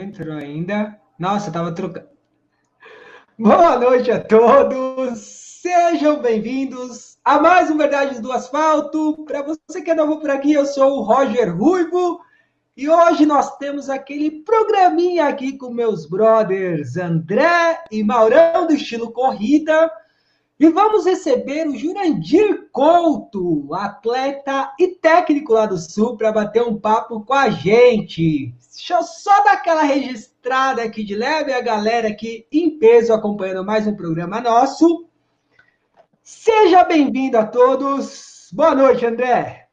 entrou ainda. Nossa, tava trocando. Boa noite a todos. Sejam bem-vindos a mais um Verdades do Asfalto. Para você que é novo por aqui, eu sou o Roger Ruivo e hoje nós temos aquele programinha aqui com meus brothers André e Maurão do estilo corrida e vamos receber o Jurandir Couto, atleta e técnico lá do Sul, para bater um papo com a gente. Deixa eu só dar aquela registrada aqui de leve, a galera aqui em peso acompanhando mais um programa nosso. Seja bem-vindo a todos. Boa noite, André.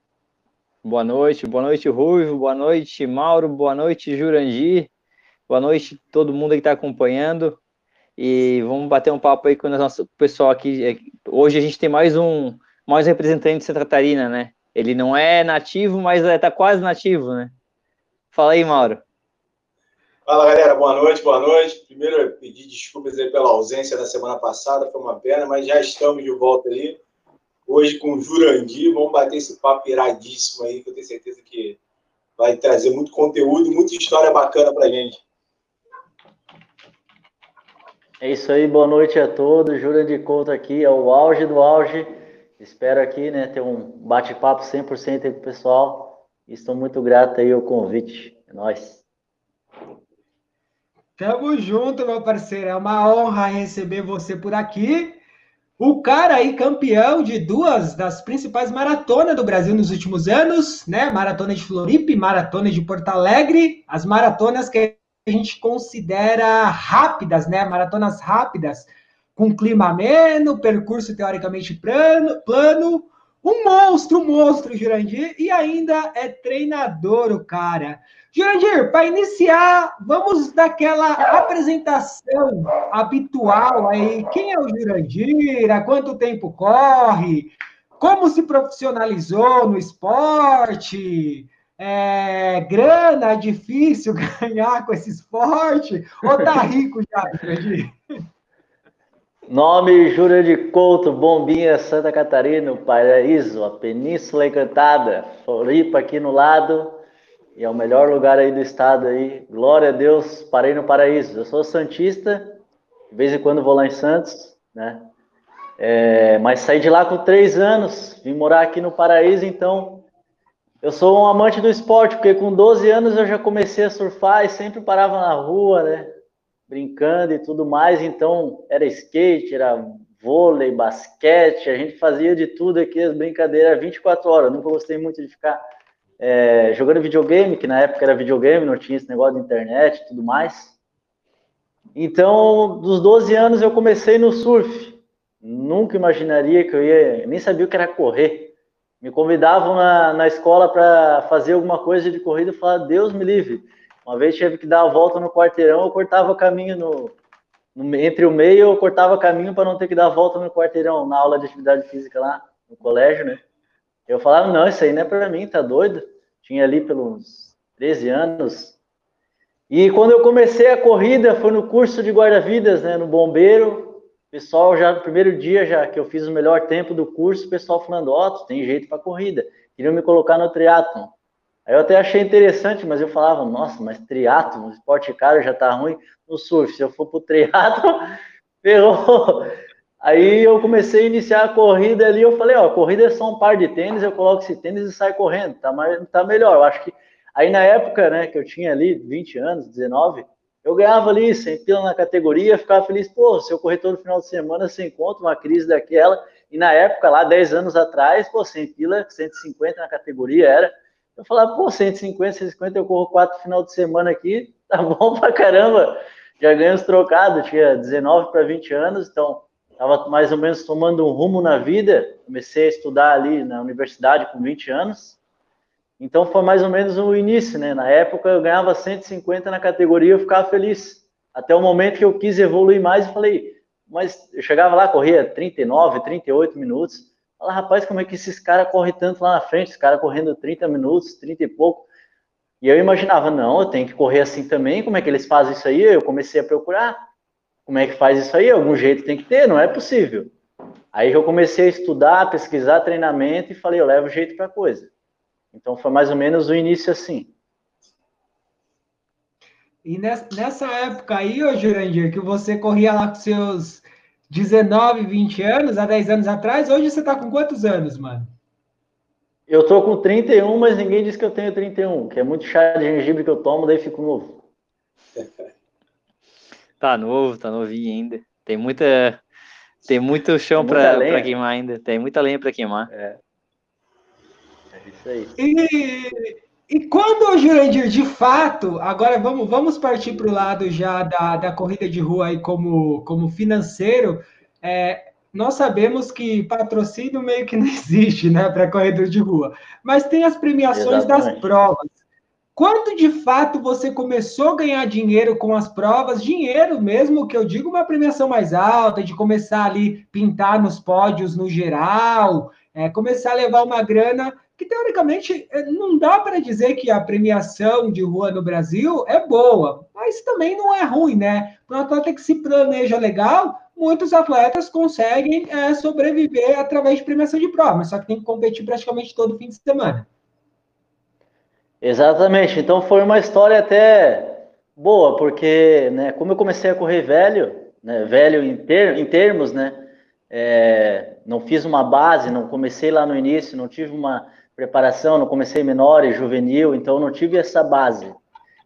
Boa noite, boa noite, Ruivo, boa noite, Mauro, boa noite, Jurandir, boa noite todo mundo que está acompanhando. E vamos bater um papo aí com o nosso pessoal aqui. É, hoje a gente tem mais um, mais representante de Santa Catarina, né? Ele não é nativo, mas está quase nativo, né? Fala aí, Mauro. Fala, galera. Boa noite, boa noite. Primeiro, pedir desculpas aí pela ausência da semana passada, foi uma pena, mas já estamos de volta ali. Hoje com o Jurandir, vamos bater esse papo iradíssimo aí, que eu tenho certeza que vai trazer muito conteúdo e muita história bacana pra gente. É isso aí, boa noite a todos. Júlia de Couto aqui, é o auge do auge. Espero aqui, né, ter um bate-papo 100% aí com o pessoal. Estou muito grato aí ao convite. É nóis. Tamo junto, meu parceiro. É uma honra receber você por aqui. O cara aí, campeão de duas das principais maratonas do Brasil nos últimos anos, né? Maratona de Floripa e Maratona de Porto Alegre. As maratonas que a gente considera rápidas, né? Maratonas rápidas, com clima ameno, percurso teoricamente plano, plano. Um monstro, um monstro, Jurandir, e ainda é treinador o cara. Jurandir, para iniciar, vamos daquela apresentação habitual aí. Quem é o Jurandir? Há quanto tempo corre? Como se profissionalizou no esporte? É, grana, é difícil ganhar com esse esporte? Ou tá rico já, Fred? Nome Júlio de Couto, Bombinha, Santa Catarina, Paraíso, a Península Encantada, Floripa aqui no lado, e é o melhor lugar aí do estado aí. Glória a Deus, parei no Paraíso. Eu sou santista, de vez em quando vou lá em Santos, né? É, mas saí de lá com três anos, vim morar aqui no Paraíso, então eu sou um amante do esporte, porque com 12 anos eu já comecei a surfar e sempre parava na rua, né? Brincando e tudo mais. Então, era skate, era vôlei, basquete, a gente fazia de tudo aqui, as brincadeiras 24 horas. Eu nunca gostei muito de ficar é, jogando videogame, que na época era videogame, não tinha esse negócio de internet e tudo mais. Então, dos 12 anos eu comecei no surf. Nunca imaginaria que eu ia, nem sabia o que era correr me convidavam na, na escola para fazer alguma coisa de corrida e falar, Deus me livre. Uma vez tive que dar a volta no quarteirão, eu cortava caminho no, no entre o meio, eu cortava caminho para não ter que dar a volta no quarteirão, na aula de atividade física lá no colégio, né? Eu falava, não, isso aí não é para mim, tá doido? Tinha ali pelos 13 anos. E quando eu comecei a corrida, foi no curso de guarda-vidas, né, no bombeiro, pessoal já no primeiro dia já que eu fiz o melhor tempo do curso, o pessoal falando, ó, oh, tem jeito para corrida. Queriam me colocar no triatlon. Aí eu até achei interessante, mas eu falava, nossa, mas triatlon, esporte caro já tá ruim no surf. Se eu for pro triatlon, ferrou. Aí eu comecei a iniciar a corrida ali, eu falei, ó, corrida é só um par de tênis, eu coloco esse tênis e saio correndo, tá, mais, tá melhor. Eu acho que aí na época, né, que eu tinha ali 20 anos, 19, eu ganhava ali 100 pila na categoria, ficava feliz, pô, se eu correr todo final de semana, você encontra uma crise daquela, e na época, lá 10 anos atrás, pô, 100 pila, 150 na categoria era, eu falava, pô, 150, 150, eu corro quatro final de semana aqui, tá bom pra caramba, já ganho os trocados, tinha 19 para 20 anos, então estava mais ou menos tomando um rumo na vida, comecei a estudar ali na universidade com 20 anos, então foi mais ou menos o início, né? Na época eu ganhava 150 na categoria, eu ficava feliz. Até o momento que eu quis evoluir mais, eu falei, mas eu chegava lá, corria 39, 38 minutos. Fala, rapaz, como é que esses caras correm tanto lá na frente? Os caras correndo 30 minutos, 30 e pouco. E eu imaginava, não, eu tenho que correr assim também. Como é que eles fazem isso aí? Eu comecei a procurar. Como é que faz isso aí? Algum jeito tem que ter, não é possível. Aí eu comecei a estudar, pesquisar treinamento e falei, eu levo jeito para coisa. Então foi mais ou menos o início assim. E nessa época aí, ô Jurandir, que você corria lá com seus 19, 20 anos, há 10 anos atrás, hoje você tá com quantos anos, mano? Eu tô com 31, mas ninguém diz que eu tenho 31, que é muito chá de gengibre que eu tomo, daí fico novo. Tá novo, tá novinho ainda. Tem muita tem muito chão para queimar ainda. Tem muita lenha para queimar. É. É isso aí. E, e quando, Jurandir, de fato, agora vamos, vamos partir para o lado já da, da corrida de rua aí como, como financeiro. É, nós sabemos que patrocínio meio que não existe, né, para corredor de rua. Mas tem as premiações Exatamente. das provas. Quando de fato você começou a ganhar dinheiro com as provas, dinheiro mesmo, que eu digo uma premiação mais alta, de começar ali pintar nos pódios no geral, é, começar a levar uma grana que teoricamente é, não dá para dizer que a premiação de rua no Brasil é boa, mas também não é ruim, né? Para um atleta que se planeja legal, muitos atletas conseguem é, sobreviver através de premiação de prova, só que tem que competir praticamente todo fim de semana. Exatamente. Então foi uma história até boa, porque, né, como eu comecei a correr velho, né, velho em, ter, em termos, né, é, não fiz uma base, não comecei lá no início, não tive uma preparação, não comecei menor e juvenil, então não tive essa base.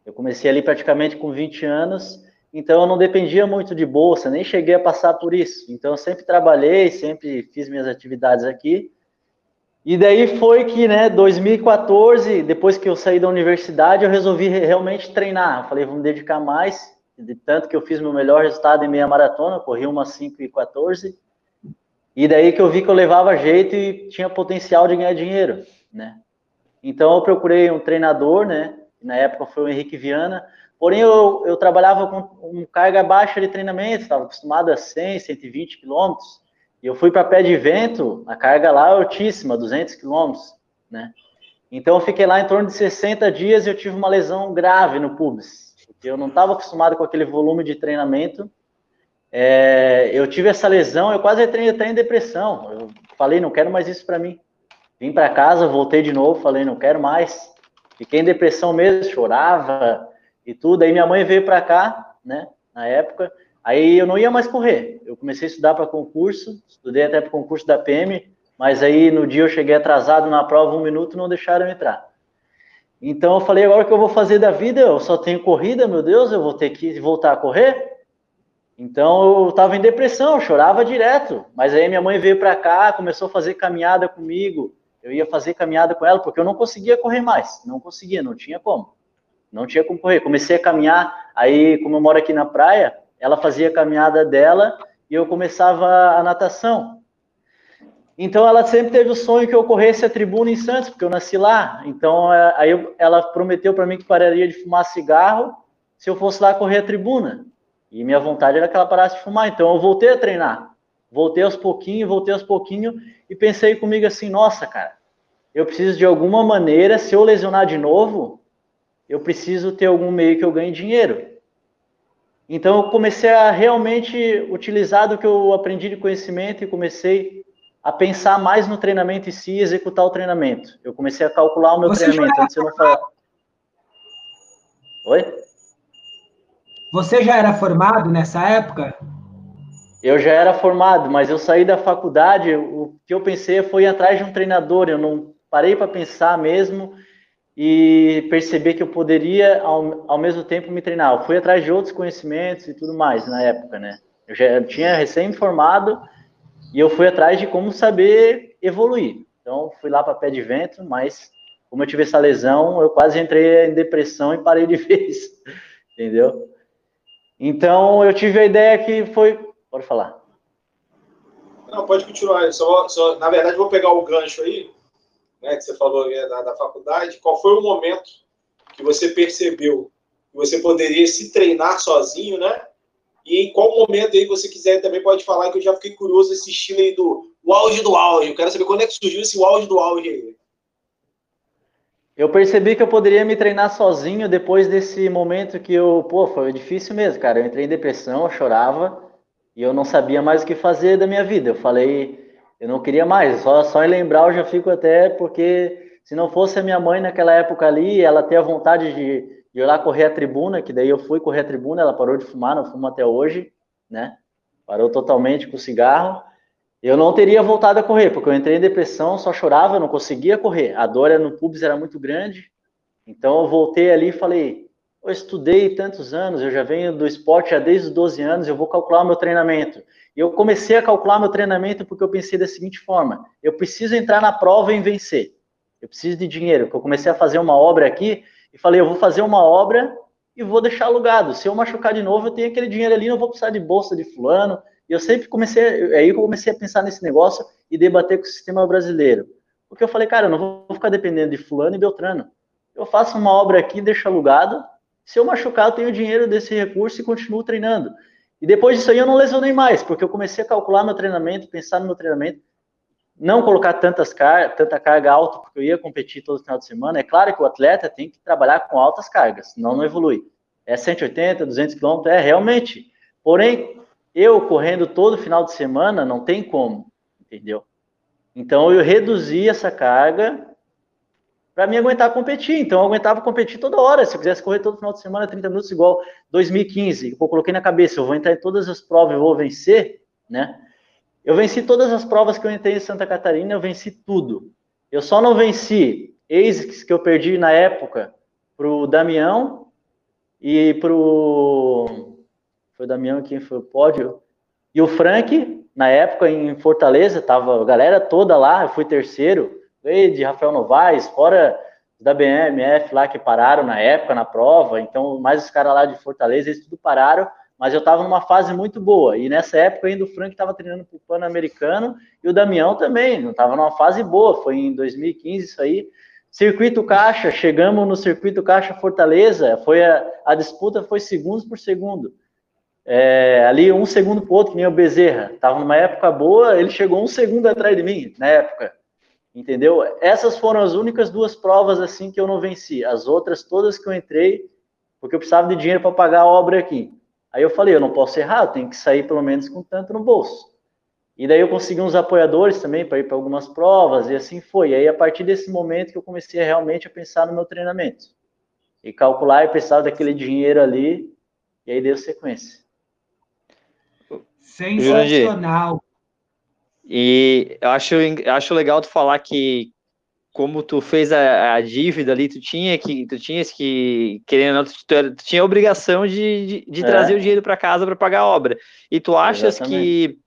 Eu comecei ali praticamente com 20 anos, então eu não dependia muito de bolsa, nem cheguei a passar por isso. Então eu sempre trabalhei, sempre fiz minhas atividades aqui, e daí foi que, né, 2014, depois que eu saí da universidade, eu resolvi realmente treinar. Eu falei, vou me dedicar mais, de tanto que eu fiz meu melhor resultado em meia maratona, corri uma 5 e 14. E daí que eu vi que eu levava jeito e tinha potencial de ganhar dinheiro, né? Então eu procurei um treinador, né? Na época foi o Henrique Viana. Porém eu, eu trabalhava com uma carga baixa de treinamento, estava acostumado a 100, 120 quilômetros. E eu fui para pé de vento, a carga lá é altíssima, 200 quilômetros, né? Então eu fiquei lá em torno de 60 dias e eu tive uma lesão grave no pubis. Eu não estava acostumado com aquele volume de treinamento. É, eu tive essa lesão, eu quase entrei até em depressão. Eu falei, não quero mais isso para mim. Vim para casa, voltei de novo, falei, não quero mais. Fiquei em depressão mesmo, chorava e tudo. Aí minha mãe veio para cá, né, na época, Aí eu não ia mais correr. Eu comecei a estudar para concurso, estudei até para concurso da PM, mas aí no dia eu cheguei atrasado na prova, um minuto, não deixaram entrar. Então eu falei, agora o que eu vou fazer da vida? Eu só tenho corrida, meu Deus, eu vou ter que voltar a correr? Então eu estava em depressão, eu chorava direto. Mas aí minha mãe veio para cá, começou a fazer caminhada comigo. Eu ia fazer caminhada com ela porque eu não conseguia correr mais, não conseguia, não tinha como. Não tinha como correr. Comecei a caminhar, aí como eu moro aqui na praia, ela fazia a caminhada dela e eu começava a natação. Então ela sempre teve o sonho que eu corresse a tribuna em Santos, porque eu nasci lá. Então é, aí eu, ela prometeu para mim que pararia de fumar cigarro se eu fosse lá correr a tribuna. E minha vontade era que ela parasse de fumar. Então eu voltei a treinar. Voltei aos pouquinhos, voltei aos pouquinhos e pensei comigo assim: nossa, cara, eu preciso de alguma maneira, se eu lesionar de novo, eu preciso ter algum meio que eu ganhe dinheiro. Então eu comecei a realmente utilizar do que eu aprendi de conhecimento e comecei a pensar mais no treinamento em si e executar o treinamento. Eu comecei a calcular o meu Você treinamento antes eu não falar. Oi? Você já era formado nessa época? Eu já era formado, mas eu saí da faculdade, o que eu pensei foi ir atrás de um treinador, eu não parei para pensar mesmo e perceber que eu poderia, ao, ao mesmo tempo, me treinar. Eu fui atrás de outros conhecimentos e tudo mais na época, né? Eu já tinha recém-formado e eu fui atrás de como saber evoluir. Então, fui lá para pé de vento, mas como eu tive essa lesão, eu quase entrei em depressão e parei de vez, entendeu? Então, eu tive a ideia que foi... Pode falar. Não, pode continuar. Só, só, na verdade, vou pegar o gancho aí né, que você falou é, da, da faculdade, qual foi o momento que você percebeu que você poderia se treinar sozinho, né? E em qual momento aí você quiser também pode falar que eu já fiquei curioso esse estilo aí do o auge do auge. Eu quero saber quando é que surgiu esse auge do auge aí. Eu percebi que eu poderia me treinar sozinho depois desse momento que eu, pô, foi difícil mesmo, cara. Eu entrei em depressão, eu chorava e eu não sabia mais o que fazer da minha vida. Eu falei, eu não queria mais, só, só em lembrar eu já fico até, porque se não fosse a minha mãe naquela época ali, ela ter a vontade de, e lá correr a tribuna, que daí eu fui correr a tribuna, ela parou de fumar, não fuma até hoje, né? Parou totalmente com o cigarro. Eu não teria voltado a correr, porque eu entrei em depressão, só chorava, não conseguia correr. A dor no pubis era muito grande. Então eu voltei ali e falei: eu estudei tantos anos, eu já venho do esporte já desde os 12 anos, eu vou calcular meu treinamento. E eu comecei a calcular meu treinamento porque eu pensei da seguinte forma: eu preciso entrar na prova e vencer. Eu preciso de dinheiro. Eu comecei a fazer uma obra aqui e falei: eu vou fazer uma obra e vou deixar alugado. Se eu machucar de novo, eu tenho aquele dinheiro ali, não vou precisar de bolsa de fulano, e eu sempre comecei, é aí eu comecei a pensar nesse negócio e debater com o sistema brasileiro. Porque eu falei, cara, eu não vou ficar dependendo de fulano e beltrano. Eu faço uma obra aqui, deixo alugado, se eu machucar, eu tenho dinheiro desse recurso e continuo treinando. E depois disso aí eu não lesionei mais, porque eu comecei a calcular meu treinamento, pensar no meu treinamento, não colocar tantas car tanta carga alta, porque eu ia competir todo final de semana. É claro que o atleta tem que trabalhar com altas cargas, senão não evolui. É 180, 200 quilômetros, é realmente. Porém, eu correndo todo final de semana, não tem como, entendeu? Então eu reduzi essa carga para me aguentar competir. Então eu aguentava competir toda hora. Se eu quisesse correr todo final de semana, 30 minutos, igual 2015, eu coloquei na cabeça, eu vou entrar em todas as provas, eu vou vencer, né? Eu venci todas as provas que eu entrei em Santa Catarina, eu venci tudo. Eu só não venci ASICS que eu perdi na época pro Damião e pro foi o Damião quem foi o pódio. E o Frank, na época, em Fortaleza, tava a galera toda lá, eu fui terceiro, de Rafael Novaes, fora da BMF lá que pararam na época, na prova, então mais os caras lá de Fortaleza, eles tudo pararam, mas eu estava numa fase muito boa, e nessa época ainda o Frank estava treinando para o Pan-Americano, e o Damião também, não estava numa fase boa, foi em 2015 isso aí, Circuito Caixa, chegamos no Circuito Caixa Fortaleza, foi a, a disputa foi segundos por segundo, é, ali um segundo para outro, que nem o Bezerra. Estava numa época boa, ele chegou um segundo atrás de mim, na época. Entendeu? Essas foram as únicas duas provas assim que eu não venci. As outras todas que eu entrei, porque eu precisava de dinheiro para pagar a obra aqui. Aí eu falei, eu não posso errar, eu tenho que sair pelo menos com tanto no bolso. E daí eu consegui uns apoiadores também para ir para algumas provas, e assim foi. E aí, a partir desse momento que eu comecei a realmente a pensar no meu treinamento. E calcular e pensar daquele dinheiro ali, e aí deu sequência. Sensacional. E eu acho, acho legal tu falar que como tu fez a, a, dívida ali, tu tinha que, tu tinhas que, querendo, tu, tu, tu tinha a obrigação de, de, de é. trazer o dinheiro para casa para pagar a obra. E tu achas que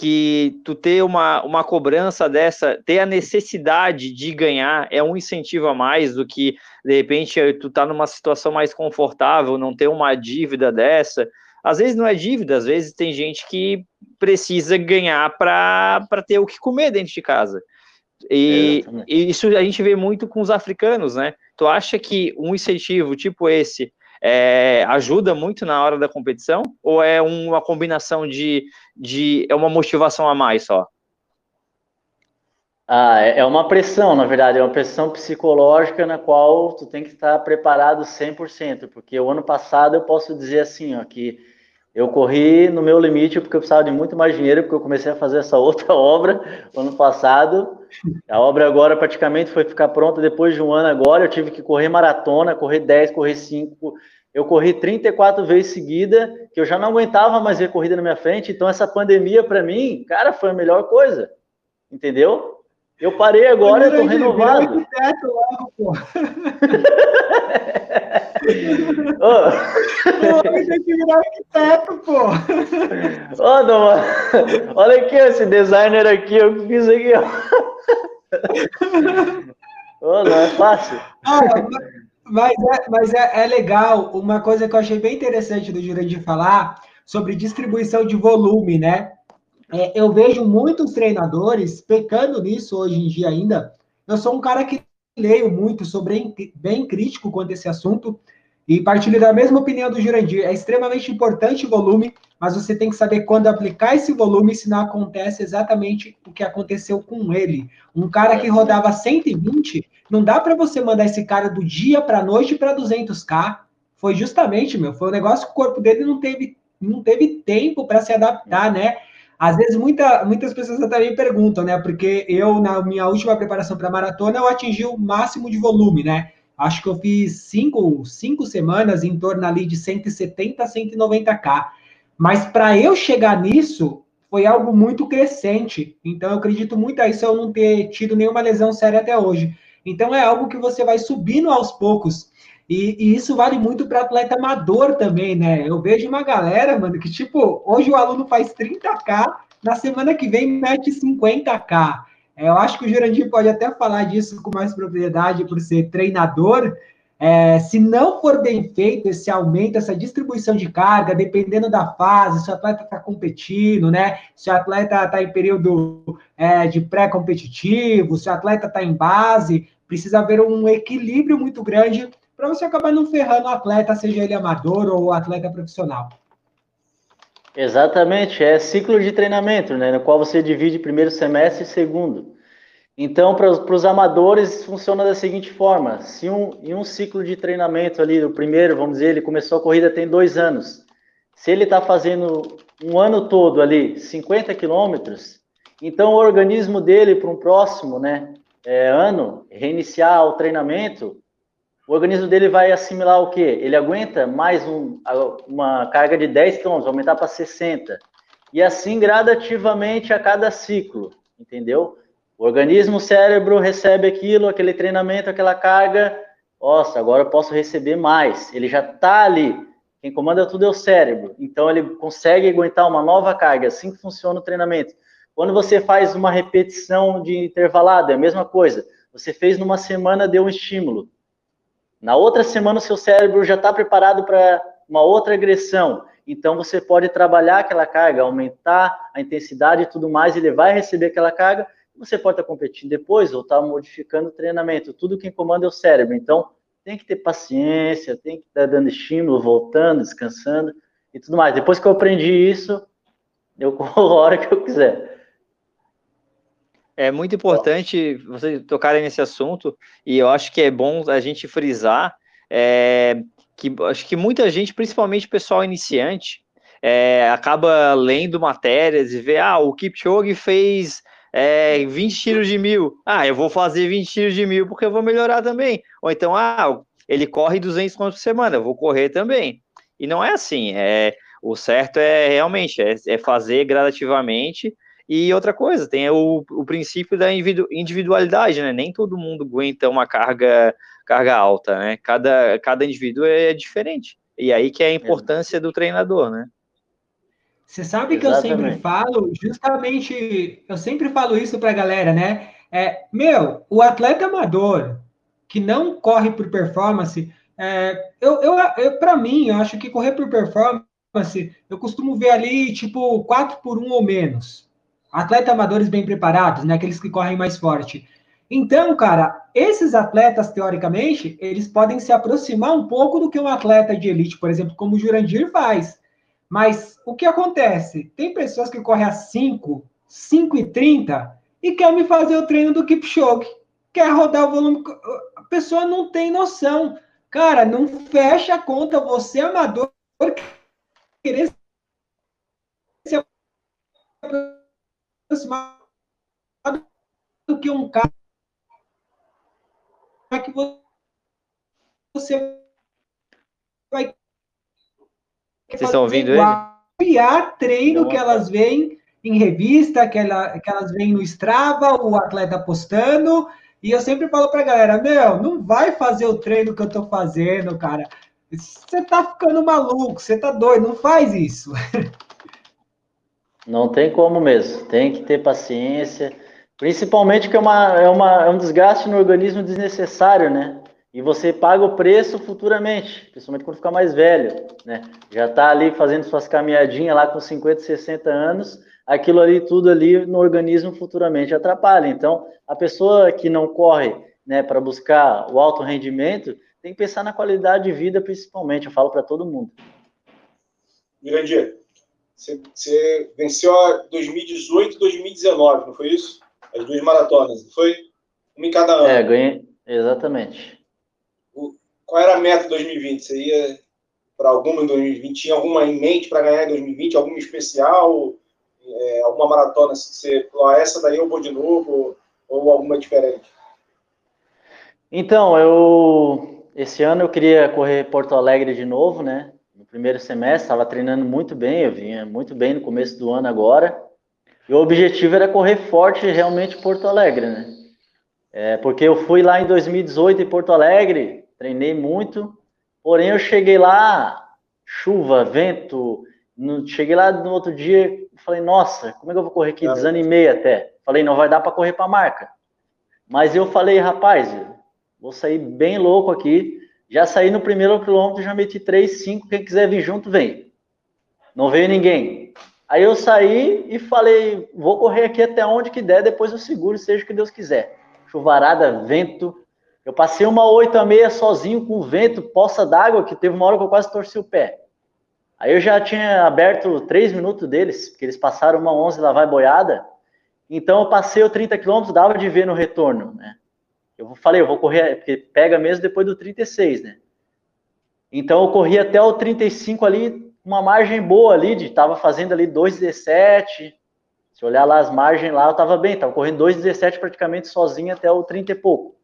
que tu ter uma, uma cobrança dessa, ter a necessidade de ganhar é um incentivo a mais do que, de repente, tu tá numa situação mais confortável, não ter uma dívida dessa. Às vezes não é dívida, às vezes tem gente que precisa ganhar para ter o que comer dentro de casa. E, e, isso a gente vê muito com os africanos, né? Tu acha que um incentivo tipo esse é, ajuda muito na hora da competição? Ou é uma combinação de, de. é uma motivação a mais só? Ah, é, é uma pressão, na verdade, é uma pressão psicológica na qual tu tem que estar preparado 100%, porque o ano passado eu posso dizer assim, ó, que eu corri no meu limite porque eu precisava de muito mais dinheiro, porque eu comecei a fazer essa outra obra ano passado. A obra agora praticamente foi ficar pronta depois de um ano agora. Eu tive que correr maratona, correr 10, correr 5. Eu corri 34 vezes seguida, que eu já não aguentava mais ver corrida na minha frente. Então, essa pandemia, para mim, cara, foi a melhor coisa. Entendeu? Eu parei agora, eu tô renovado. Arquiteto logo, pô. oh. Tem que virar arquiteto, pô. Ô, Doma, olha aqui, esse designer aqui, eu fiz aqui, ó. oh, não é fácil. Ah, mas é, mas é, é legal, uma coisa que eu achei bem interessante do Jurandir falar sobre distribuição de volume, né? É, eu vejo muitos treinadores pecando nisso hoje em dia ainda. Eu sou um cara que leio muito, sou bem, bem crítico quanto a esse assunto e partilho da mesma opinião do Jurandir. É extremamente importante o volume, mas você tem que saber quando aplicar esse volume, se não acontece exatamente o que aconteceu com ele. Um cara que rodava 120, não dá para você mandar esse cara do dia para noite para 200k. Foi justamente, meu, foi um negócio que o corpo dele não teve, não teve tempo para se adaptar, né? Às vezes, muita, muitas pessoas até me perguntam, né? Porque eu, na minha última preparação para maratona, eu atingi o máximo de volume, né? Acho que eu fiz cinco, cinco semanas em torno ali de 170 a 190k. Mas para eu chegar nisso, foi algo muito crescente. Então, eu acredito muito a isso eu não ter tido nenhuma lesão séria até hoje. Então, é algo que você vai subindo aos poucos. E, e isso vale muito para atleta amador também, né? Eu vejo uma galera, mano, que tipo, hoje o aluno faz 30k, na semana que vem mete 50k. É, eu acho que o Jurandir pode até falar disso com mais propriedade por ser treinador, é, se não for bem feito esse aumento, essa distribuição de carga, dependendo da fase, se o atleta está competindo, né? Se o atleta está em período é, de pré-competitivo, se o atleta está em base, precisa haver um equilíbrio muito grande para você acabar não ferrando o atleta, seja ele amador ou atleta profissional. Exatamente, é ciclo de treinamento, né? No qual você divide primeiro semestre e segundo. Então, para os amadores, funciona da seguinte forma: se um, em um ciclo de treinamento ali, o primeiro, vamos dizer, ele começou a corrida tem dois anos. Se ele está fazendo um ano todo ali, 50 quilômetros, então o organismo dele, para um próximo né, é, ano, reiniciar o treinamento, o organismo dele vai assimilar o quê? Ele aguenta mais um, uma carga de 10 quilômetros, aumentar para 60. E assim gradativamente a cada ciclo, entendeu? O organismo, o cérebro recebe aquilo, aquele treinamento, aquela carga. Nossa, agora eu posso receber mais. Ele já está ali. Quem comanda tudo é o cérebro. Então ele consegue aguentar uma nova carga. Assim que funciona o treinamento. Quando você faz uma repetição de intervalado, é a mesma coisa. Você fez numa semana, deu um estímulo. Na outra semana, o seu cérebro já está preparado para uma outra agressão. Então, você pode trabalhar aquela carga, aumentar a intensidade e tudo mais, ele vai receber aquela carga você pode estar competindo depois ou estar modificando o treinamento. Tudo quem comanda é o cérebro. Então, tem que ter paciência, tem que estar dando estímulo, voltando, descansando e tudo mais. Depois que eu aprendi isso, eu corro a hora que eu quiser. É muito importante vocês tocarem nesse assunto e eu acho que é bom a gente frisar é, que acho que muita gente, principalmente pessoal iniciante, é, acaba lendo matérias e vê, ah, o Kipchoge fez é, 20 tiros de mil. Ah, eu vou fazer 20 tiros de mil porque eu vou melhorar também. Ou então, ah, ele corre 200 km por semana, eu vou correr também. E não é assim. É, o certo é realmente é, é fazer gradativamente. E outra coisa, tem o, o princípio da individualidade, né? Nem todo mundo aguenta uma carga, carga alta, né? Cada, cada indivíduo é diferente. E aí que é a importância do treinador, né? Você sabe que Exatamente. eu sempre falo, justamente, eu sempre falo isso para a galera, né? É, meu, o atleta amador que não corre por performance, é, eu, eu, eu para mim, eu acho que correr por performance, eu costumo ver ali, tipo, 4 por 1 ou menos. Atletas amadores bem preparados, né? Aqueles que correm mais forte. Então, cara, esses atletas, teoricamente, eles podem se aproximar um pouco do que um atleta de elite, por exemplo, como o Jurandir faz. Mas o que acontece? Tem pessoas que correm a 5, 5 e 30 e quer me fazer o treino do Kipchoge. Quer rodar o volume. A pessoa não tem noção. Cara, não fecha a conta. Você, é amador, querer se aproximar do que um cara que você vai vocês estão ouvindo ele? Criar treino que elas veem em revista, que, ela, que elas veem no Strava, o atleta postando. E eu sempre falo pra galera, meu, não vai fazer o treino que eu tô fazendo, cara. Você tá ficando maluco, você tá doido, não faz isso. Não tem como mesmo, tem que ter paciência. Principalmente que é, uma, é, uma, é um desgaste no organismo desnecessário, né? e você paga o preço futuramente, principalmente quando ficar mais velho, né? Já está ali fazendo suas caminhadinhas lá com 50, 60 anos, aquilo ali, tudo ali no organismo futuramente atrapalha. Então, a pessoa que não corre, né, para buscar o alto rendimento, tem que pensar na qualidade de vida principalmente, eu falo para todo mundo. Mirandir, você, você venceu a 2018 e 2019, não foi isso? As duas maratonas, não foi? Uma em cada ano. É, ganhei, exatamente qual era a meta de 2020? Você ia para alguma em 2020? Tinha alguma em mente para ganhar em 2020? Alguma especial? É, alguma maratona? Se você falou, ah, essa daí eu vou de novo? Ou, ou alguma diferente? Então, eu esse ano eu queria correr Porto Alegre de novo, né? Primeiro semestre, estava treinando muito bem, eu vinha muito bem no começo do ano agora. E o objetivo era correr forte realmente Porto Alegre, né? É, porque eu fui lá em 2018 em Porto Alegre, treinei muito, porém eu cheguei lá, chuva, vento, no, cheguei lá no outro dia, falei, nossa, como é que eu vou correr aqui? Desanimei até. Falei, não vai dar para correr para a marca. Mas eu falei, rapaz, vou sair bem louco aqui. Já saí no primeiro quilômetro, já meti 3, 5, quem quiser vir junto, vem. Não veio ninguém. Aí eu saí e falei, vou correr aqui até onde que der, depois eu seguro, seja o que Deus quiser. Chuvarada, vento. Eu passei uma 8 a meia sozinho com vento, poça d'água, que teve uma hora que eu quase torci o pé. Aí eu já tinha aberto 3 minutos deles, porque eles passaram uma 11 lá vai boiada. Então eu passei o 30 quilômetros, dava de ver no retorno, né? Eu falei, eu vou correr, porque pega mesmo depois do 36, né? Então eu corri até o 35 ali, uma margem boa ali, de tava fazendo ali 2,17. Se olhar lá as margens lá, eu tava bem, tava correndo 2,17 praticamente sozinho até o 30 e pouco.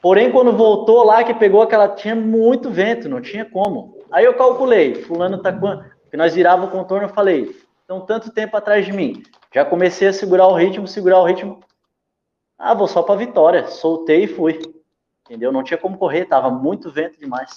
Porém, quando voltou lá, que pegou aquela. Tinha muito vento, não tinha como. Aí eu calculei, fulano tá com. Que nós virava o contorno, eu falei, estão tanto tempo atrás de mim. Já comecei a segurar o ritmo, segurar o ritmo. Ah, vou só para vitória. Soltei e fui. Entendeu? Não tinha como correr, tava muito vento demais.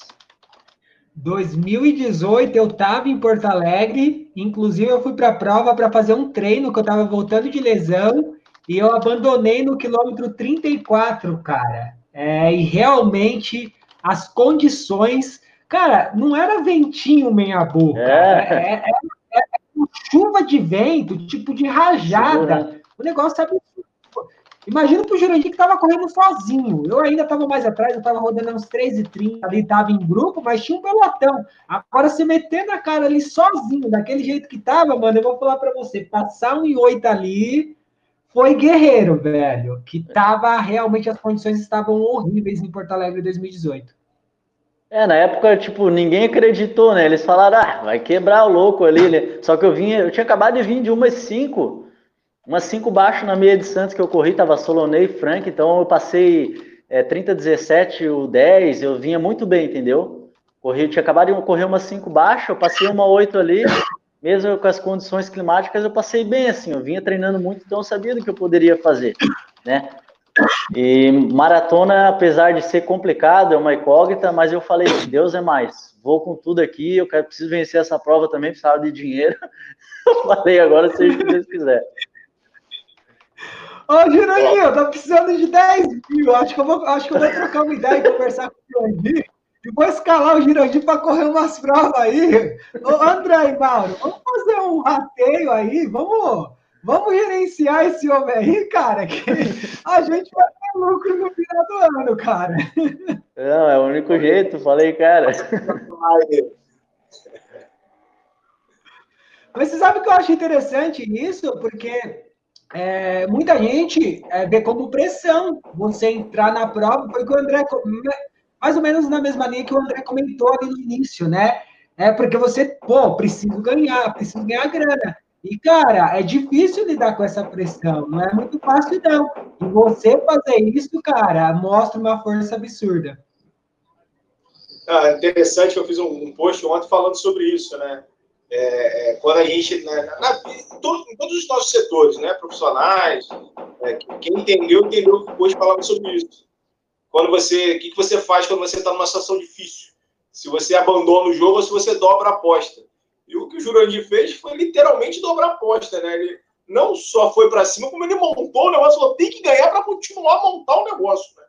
2018 eu tava em Porto Alegre, inclusive eu fui para a prova para fazer um treino que eu tava voltando de lesão e eu abandonei no quilômetro 34, cara. É, e realmente as condições, cara, não era ventinho meia boca, é. é, é, é chuva de vento, tipo de rajada, o negócio absurdo. Imagina pro Jurandir que tava correndo sozinho. Eu ainda tava mais atrás, eu tava rodando uns 3,30 ali, tava em grupo, mas tinha um pelotão. Agora, se meter na cara ali sozinho, daquele jeito que tava, mano, eu vou falar para você, passar um e oito ali foi guerreiro, velho. Que tava, realmente, as condições estavam horríveis em Porto Alegre em 2018. É, na época, tipo, ninguém acreditou, né? Eles falaram, ah, vai quebrar o louco ali, né? Só que eu vinha, eu tinha acabado de vir de umas cinco Umas 5 baixo na meia de Santos que eu corri, tava Solonei e Frank, então eu passei é, 30, 17, o 10, eu vinha muito bem, entendeu? Corri, tinha acabado de correr umas 5 baixo, eu passei uma 8 ali, mesmo com as condições climáticas, eu passei bem assim, eu vinha treinando muito, então eu sabia do que eu poderia fazer, né? E maratona, apesar de ser complicado, é uma incógnita, mas eu falei, Deus é mais, vou com tudo aqui, eu quero, preciso vencer essa prova também, precisava de dinheiro. Eu falei, agora seja o que Deus quiser. Ô, Jurandir, eu tô precisando de 10 mil. Acho que eu vou, acho que eu vou trocar uma ideia e conversar com o Jurandir. E vou escalar o Jurandir para correr umas provas aí. Ô, André e Mauro, vamos fazer um rateio aí? Vamos, vamos gerenciar esse homem aí, cara, que a gente vai ter lucro no final do ano, cara. Não, é o único jeito, falei, cara. Mas você sabe que eu acho interessante isso? Porque é, muita gente é, vê como pressão você entrar na prova, foi que o André, mais ou menos na mesma linha que o André comentou ali no início, né? É porque você, pô, preciso ganhar, preciso ganhar grana. E, cara, é difícil lidar com essa pressão, não é muito fácil, não. E você fazer isso, cara, mostra uma força absurda. Ah, interessante que eu fiz um post ontem falando sobre isso, né? É, é, quando a gente, né, na, em, todo, em, todos os nossos setores, né, profissionais, é, quem entendeu, entendeu que hoje falamos sobre isso. Quando você, o que, que você faz quando você está numa situação difícil? Se você abandona o jogo ou se você dobra a aposta. E o que o Jurandir fez foi literalmente dobrar a aposta, né? Ele não só foi para cima, como ele montou o negócio, falou, tem que ganhar para continuar a montar o negócio, né?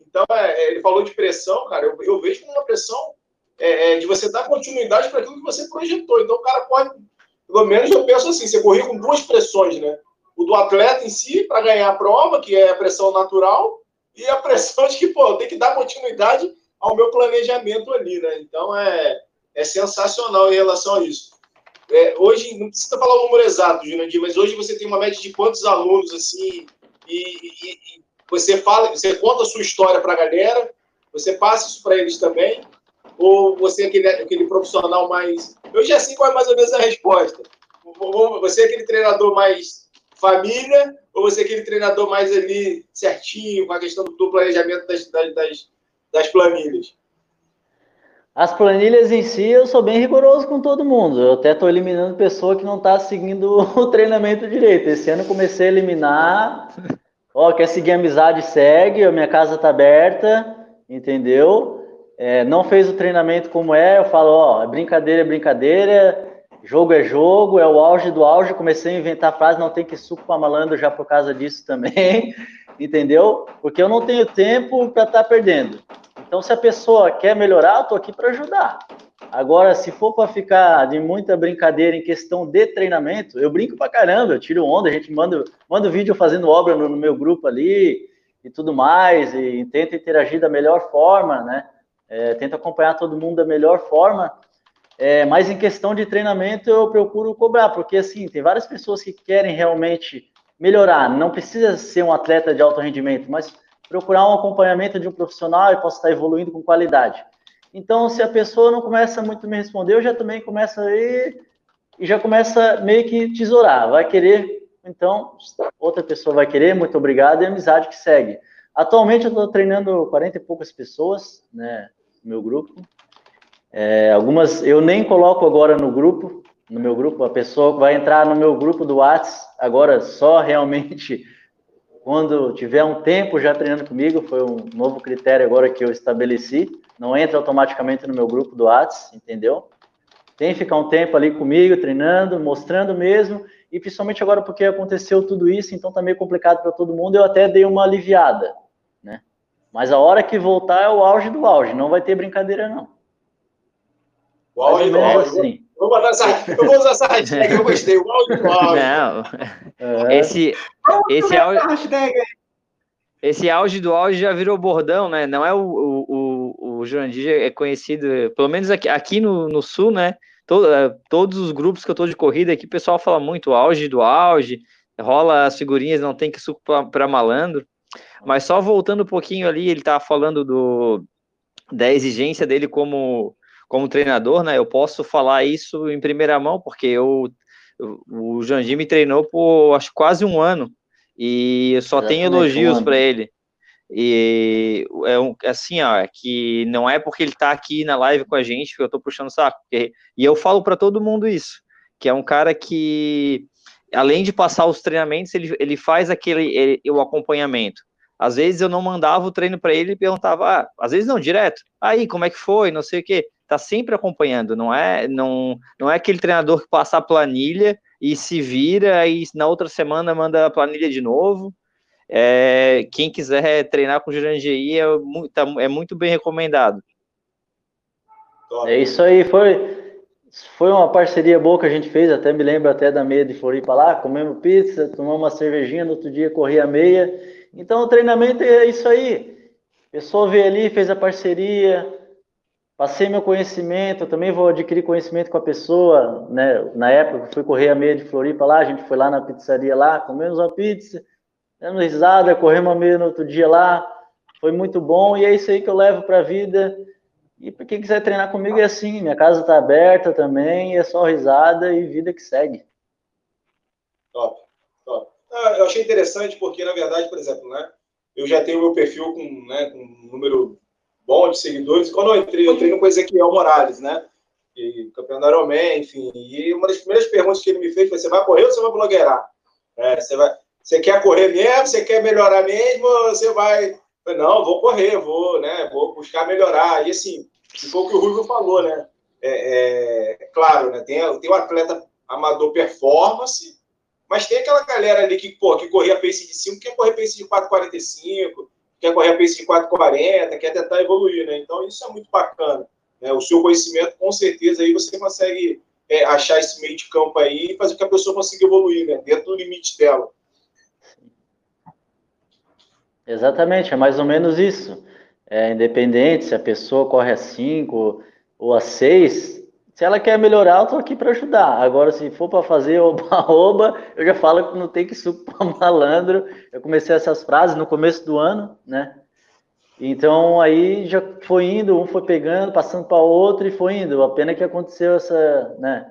Então, é, é, ele falou de pressão, cara, eu, eu vejo como uma pressão é, é, de você dar continuidade para aquilo que você projetou. Então, o cara pode, pelo menos eu penso assim, você correr com duas pressões, né? O do atleta em si, para ganhar a prova, que é a pressão natural, e a pressão de que, pô, tem que dar continuidade ao meu planejamento ali, né? Então, é, é sensacional em relação a isso. É, hoje, não precisa falar o número exato, Jurandir, mas hoje você tem uma média de quantos alunos, assim, e, e, e você fala, você conta a sua história para a galera, você passa isso para eles também, ou você é aquele, aquele profissional mais. Eu já sei qual é mais ou menos a resposta. Você é aquele treinador mais família, ou você é aquele treinador mais ali certinho, com a questão do planejamento das, das, das planilhas? As planilhas em si, eu sou bem rigoroso com todo mundo. Eu até estou eliminando pessoa que não está seguindo o treinamento direito. Esse ano comecei a eliminar. Ó, quer seguir amizade, segue. A minha casa está aberta, entendeu? É, não fez o treinamento como é, eu falo, ó, é brincadeira, é brincadeira, jogo é jogo, é o auge do auge. Comecei a inventar frase, não tem que suco para malandro já por causa disso também, entendeu? Porque eu não tenho tempo para estar tá perdendo. Então, se a pessoa quer melhorar, eu estou aqui para ajudar. Agora, se for para ficar de muita brincadeira em questão de treinamento, eu brinco para caramba, eu tiro onda, a gente manda, manda vídeo fazendo obra no, no meu grupo ali e tudo mais, e tenta interagir da melhor forma, né? É, tento acompanhar todo mundo da melhor forma. É, mas em questão de treinamento, eu procuro cobrar, porque assim, tem várias pessoas que querem realmente melhorar. Não precisa ser um atleta de alto rendimento, mas procurar um acompanhamento de um profissional e possa estar evoluindo com qualidade. Então, se a pessoa não começa muito a me responder, eu já também começo a ir e já começa meio que tesourar. Vai querer, então, outra pessoa vai querer, muito obrigado, e a amizade que segue. Atualmente, eu estou treinando 40 e poucas pessoas, né, meu grupo. É, algumas eu nem coloco agora no grupo, no meu grupo, a pessoa vai entrar no meu grupo do WhatsApp, agora só realmente quando tiver um tempo já treinando comigo, foi um novo critério agora que eu estabeleci, não entra automaticamente no meu grupo do Whats, entendeu? Tem que ficar um tempo ali comigo, treinando, mostrando mesmo, e principalmente agora porque aconteceu tudo isso, então tá meio complicado para todo mundo, eu até dei uma aliviada, né? Mas a hora que voltar é o auge do auge, não vai ter brincadeira não. O auge do auge. Assim. Vou botar essa, eu vou usar essa hashtag, eu gostei. O áudio do áudio. Não. É. Esse, esse áudio. Esse auge do auge já virou bordão, né? Não é o, o, o, o Jurandir é conhecido, pelo menos aqui, aqui no, no sul, né? Todo, é, todos os grupos que eu tô de corrida aqui, o pessoal fala muito auge do auge, rola as figurinhas, não tem que suco para malandro. Mas só voltando um pouquinho ali, ele tava falando do, da exigência dele como como treinador, né, eu posso falar isso em primeira mão, porque eu, o Jandir me treinou por acho quase um ano e eu só Exatamente, tenho elogios um para ele. E é um, assim, ó, é que não é porque ele está aqui na live com a gente que eu estou puxando saco. Porque, e eu falo para todo mundo isso, que é um cara que, além de passar os treinamentos, ele, ele faz aquele ele, o acompanhamento. Às vezes eu não mandava o treino para ele e perguntava, ah, às vezes não, direto. Aí, como é que foi? Não sei o quê está sempre acompanhando, não é, não, não é aquele treinador que passa a planilha e se vira e na outra semana manda a planilha de novo. É, quem quiser treinar com o Jurandir é, muito, tá, é muito bem recomendado. É isso aí, foi, foi uma parceria boa que a gente fez, até me lembro até da meia de Floripa lá, comemos pizza, tomamos uma cervejinha, no outro dia corri a meia. Então o treinamento é isso aí. A pessoa veio ali, fez a parceria, Passei meu conhecimento, também vou adquirir conhecimento com a pessoa, né? Na época fui correr a meia de Floripa lá, a gente foi lá na pizzaria lá, comemos uma pizza, dando risada, corremos a meia no outro dia lá, foi muito bom e é isso aí que eu levo para a vida. E para quem quiser treinar comigo é assim, minha casa está aberta também, é só risada e vida que segue. Top, top. Ah, eu achei interessante porque, na verdade, por exemplo, né, eu já tenho meu perfil com, né, com um número bom de seguidores. Quando eu entrei, eu entrei no Ezequiel Morales, né? E campeão da Ironman, enfim. E uma das primeiras perguntas que ele me fez foi: você vai correr ou você vai blogueirar? É, você, vai, você quer correr mesmo? Você quer melhorar mesmo? Você vai. Não, vou correr, vou, né? Vou buscar melhorar. E assim, foi o que o Rubio falou, né? É, é, claro, né? Tem, tem o atleta amador performance, mas tem aquela galera ali que, pô, que corria pace de 5, quer correr pace de 4,45, quer correr pace de 4,40, quer tentar evoluir, né? Então, isso é muito bacana. Né? O seu conhecimento, com certeza, aí você consegue é, achar esse meio de campo aí e fazer com que a pessoa consiga evoluir, né? Dentro do limite dela. Exatamente, é mais ou menos isso. É, independente se a pessoa corre a 5 ou a 6, se ela quer melhorar, eu tô aqui para ajudar. Agora, se for para fazer oba-oba, eu já falo que não tem que suco para malandro. Eu comecei essas frases no começo do ano, né? Então, aí já foi indo, um foi pegando, passando para outro e foi indo. A pena que aconteceu essa, né?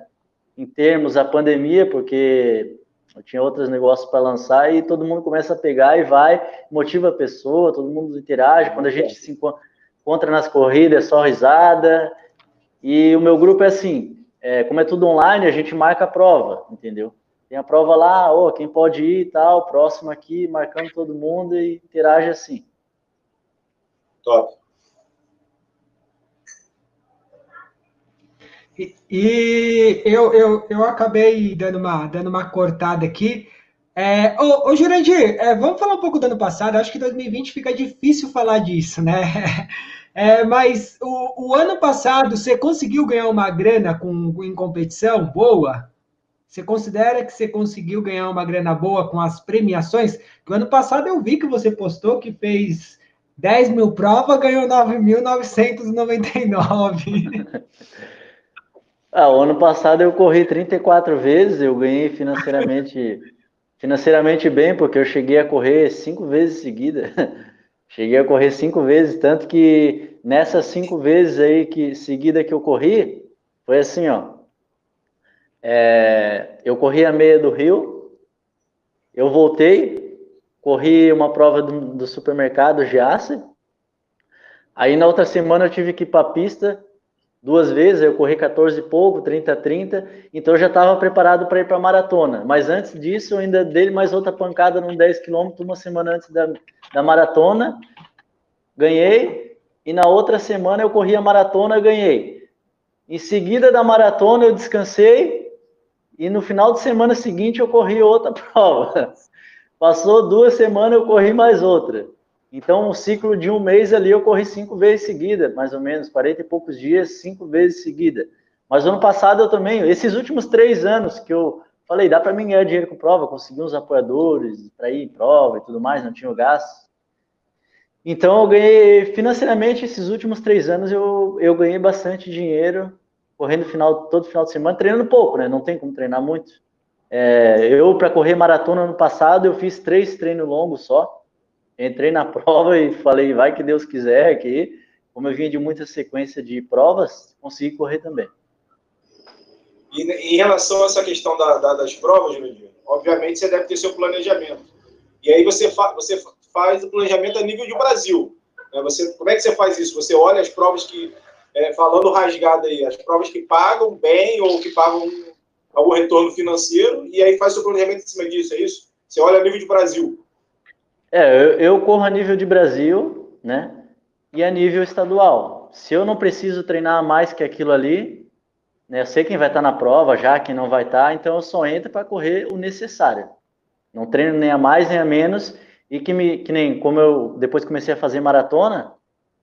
Em termos da pandemia, porque eu tinha outros negócios para lançar e todo mundo começa a pegar e vai, motiva a pessoa, todo mundo interage. Quando a gente se encontra nas corridas, é só risada. E o meu grupo é assim, é, como é tudo online, a gente marca a prova, entendeu? Tem a prova lá, oh, quem pode ir e tal, próximo aqui, marcando todo mundo e interage assim. Top. E, eu, eu, eu acabei dando uma, dando uma cortada aqui. É, ô, ô Jurandir, é, vamos falar um pouco do ano passado. Acho que 2020 fica difícil falar disso, né? É, mas o, o, ano passado você conseguiu ganhar uma grana com, em competição boa? Você considera que você conseguiu ganhar uma grana boa com as premiações? Que o ano passado eu vi que você postou que fez 10 mil provas, ganhou 9.999. Ah, o ano passado eu corri 34 vezes, eu ganhei financeiramente financeiramente bem, porque eu cheguei a correr cinco vezes seguida. cheguei a correr cinco vezes, tanto que nessas cinco vezes aí que seguida que eu corri, foi assim, ó. É, eu corri a meia do Rio, eu voltei, corri uma prova do, do supermercado Giasse, aí na outra semana eu tive que ir para a pista duas vezes, eu corri 14 e pouco, 30 30, então eu já estava preparado para ir para a maratona. Mas antes disso, eu ainda dei mais outra pancada num 10 km uma semana antes da, da maratona, ganhei, e na outra semana eu corri a maratona, ganhei. Em seguida da maratona eu descansei, e no final de semana seguinte eu corri outra prova. Passou duas semanas, eu corri mais outra. Então, um ciclo de um mês ali, eu corri cinco vezes seguida, mais ou menos, 40 e poucos dias, cinco vezes seguida. Mas ano passado eu também, esses últimos três anos que eu falei, dá para mim ganhar dinheiro com prova, consegui uns apoiadores para ir em prova e tudo mais, não tinha o gasto. Então, eu ganhei financeiramente esses últimos três anos, eu, eu ganhei bastante dinheiro, correndo final, todo final de semana, treinando pouco, né? Não tem como treinar muito. É, eu, para correr maratona ano passado, eu fiz três treinos longos só entrei na prova e falei, vai que Deus quiser, que como eu vinha de muita sequência de provas, consegui correr também. E em relação a essa questão da, da, das provas, Jurandir, obviamente você deve ter seu planejamento. E aí você, fa você faz o planejamento a nível de Brasil. Né? Você, como é que você faz isso? Você olha as provas que, é, falando rasgado aí, as provas que pagam bem ou que pagam algum retorno financeiro, e aí faz seu planejamento em cima disso, é isso? Você olha a nível de Brasil. É, eu, eu corro a nível de Brasil, né? E a nível estadual. Se eu não preciso treinar mais que aquilo ali, né? Eu sei quem vai estar na prova já, quem não vai estar, então eu só entro para correr o necessário. Não treino nem a mais nem a menos e que me que nem como eu depois comecei a fazer maratona,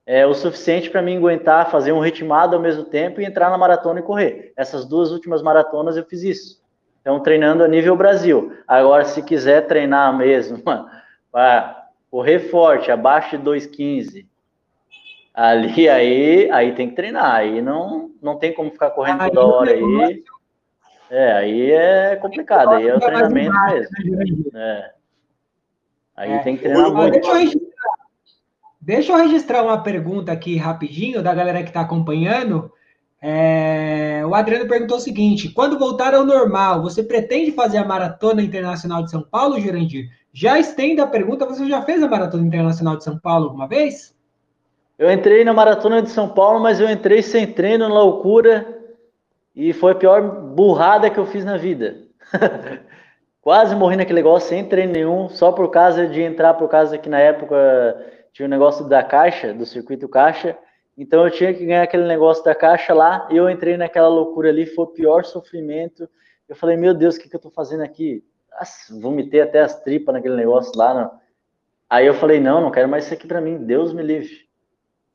é o suficiente para mim aguentar fazer um ritmado ao mesmo tempo e entrar na maratona e correr. Essas duas últimas maratonas eu fiz isso. Então treinando a nível Brasil. Agora se quiser treinar mesmo para correr forte, abaixo de 2,15, ali aí, aí tem que treinar. Aí não, não tem como ficar correndo toda hora aí. É, aí é complicado, aí é o treinamento mesmo. É. Aí é. tem que treinar muito. Deixa eu, registrar, deixa eu registrar uma pergunta aqui rapidinho da galera que está acompanhando. É, o Adriano perguntou o seguinte: quando voltar ao normal, você pretende fazer a Maratona Internacional de São Paulo, Jurandir? Já estenda a pergunta, você já fez a Maratona Internacional de São Paulo alguma vez? Eu entrei na Maratona de São Paulo, mas eu entrei sem treino, na loucura, e foi a pior burrada que eu fiz na vida. Quase morri naquele negócio sem treino nenhum, só por causa de entrar, por causa que na época tinha o um negócio da caixa, do circuito caixa, então eu tinha que ganhar aquele negócio da caixa lá, e eu entrei naquela loucura ali, foi o pior sofrimento. Eu falei, meu Deus, o que, que eu tô fazendo aqui? Vomitei até as tripas naquele negócio lá. Não. Aí eu falei, não, não quero mais isso aqui para mim, Deus me livre.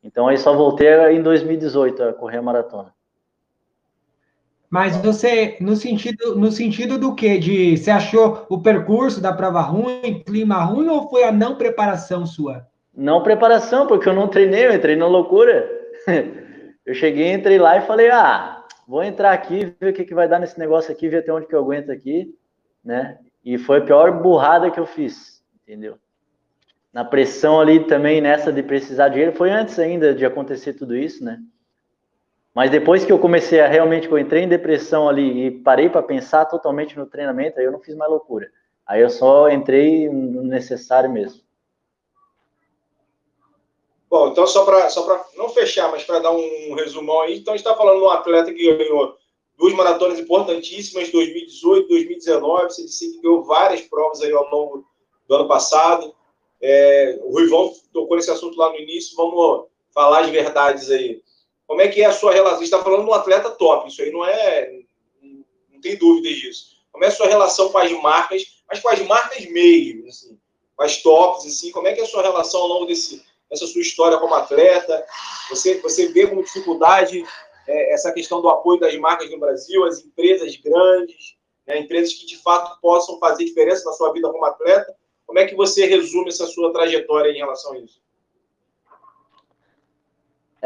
Então aí só voltei em 2018 a correr a maratona. Mas você, no sentido, no sentido do que? De você achou o percurso da prova ruim, clima ruim, ou foi a não preparação sua? Não preparação, porque eu não treinei, eu entrei na loucura. Eu cheguei, entrei lá e falei, ah, vou entrar aqui, ver o que, que vai dar nesse negócio aqui, ver até onde que eu aguento aqui, né? E foi a pior burrada que eu fiz, entendeu? Na pressão ali também, nessa de precisar de dinheiro, foi antes ainda de acontecer tudo isso, né? Mas depois que eu comecei a realmente, eu entrei em depressão ali e parei para pensar totalmente no treinamento, aí eu não fiz mais loucura. Aí eu só entrei no necessário mesmo. Bom, então só para só não fechar, mas para dar um resumão aí, então a gente está falando de um atleta que ganhou duas maratonas importantíssimas, 2018, 2019, você disse que ganhou várias provas aí ao longo do ano passado. É, o Ruivão tocou nesse assunto lá no início, vamos falar as verdades aí. Como é que é a sua relação? Você está falando de um atleta top, isso aí não é. Não tem dúvida disso. Como é a sua relação com as marcas, mas com as marcas mesmo, assim, com as tops, assim, como é que é a sua relação ao longo desse, dessa sua história como atleta? Você, você vê como dificuldade é, essa questão do apoio das marcas no Brasil, as empresas grandes, né, empresas que de fato possam fazer diferença na sua vida como atleta? Como é que você resume essa sua trajetória em relação a isso?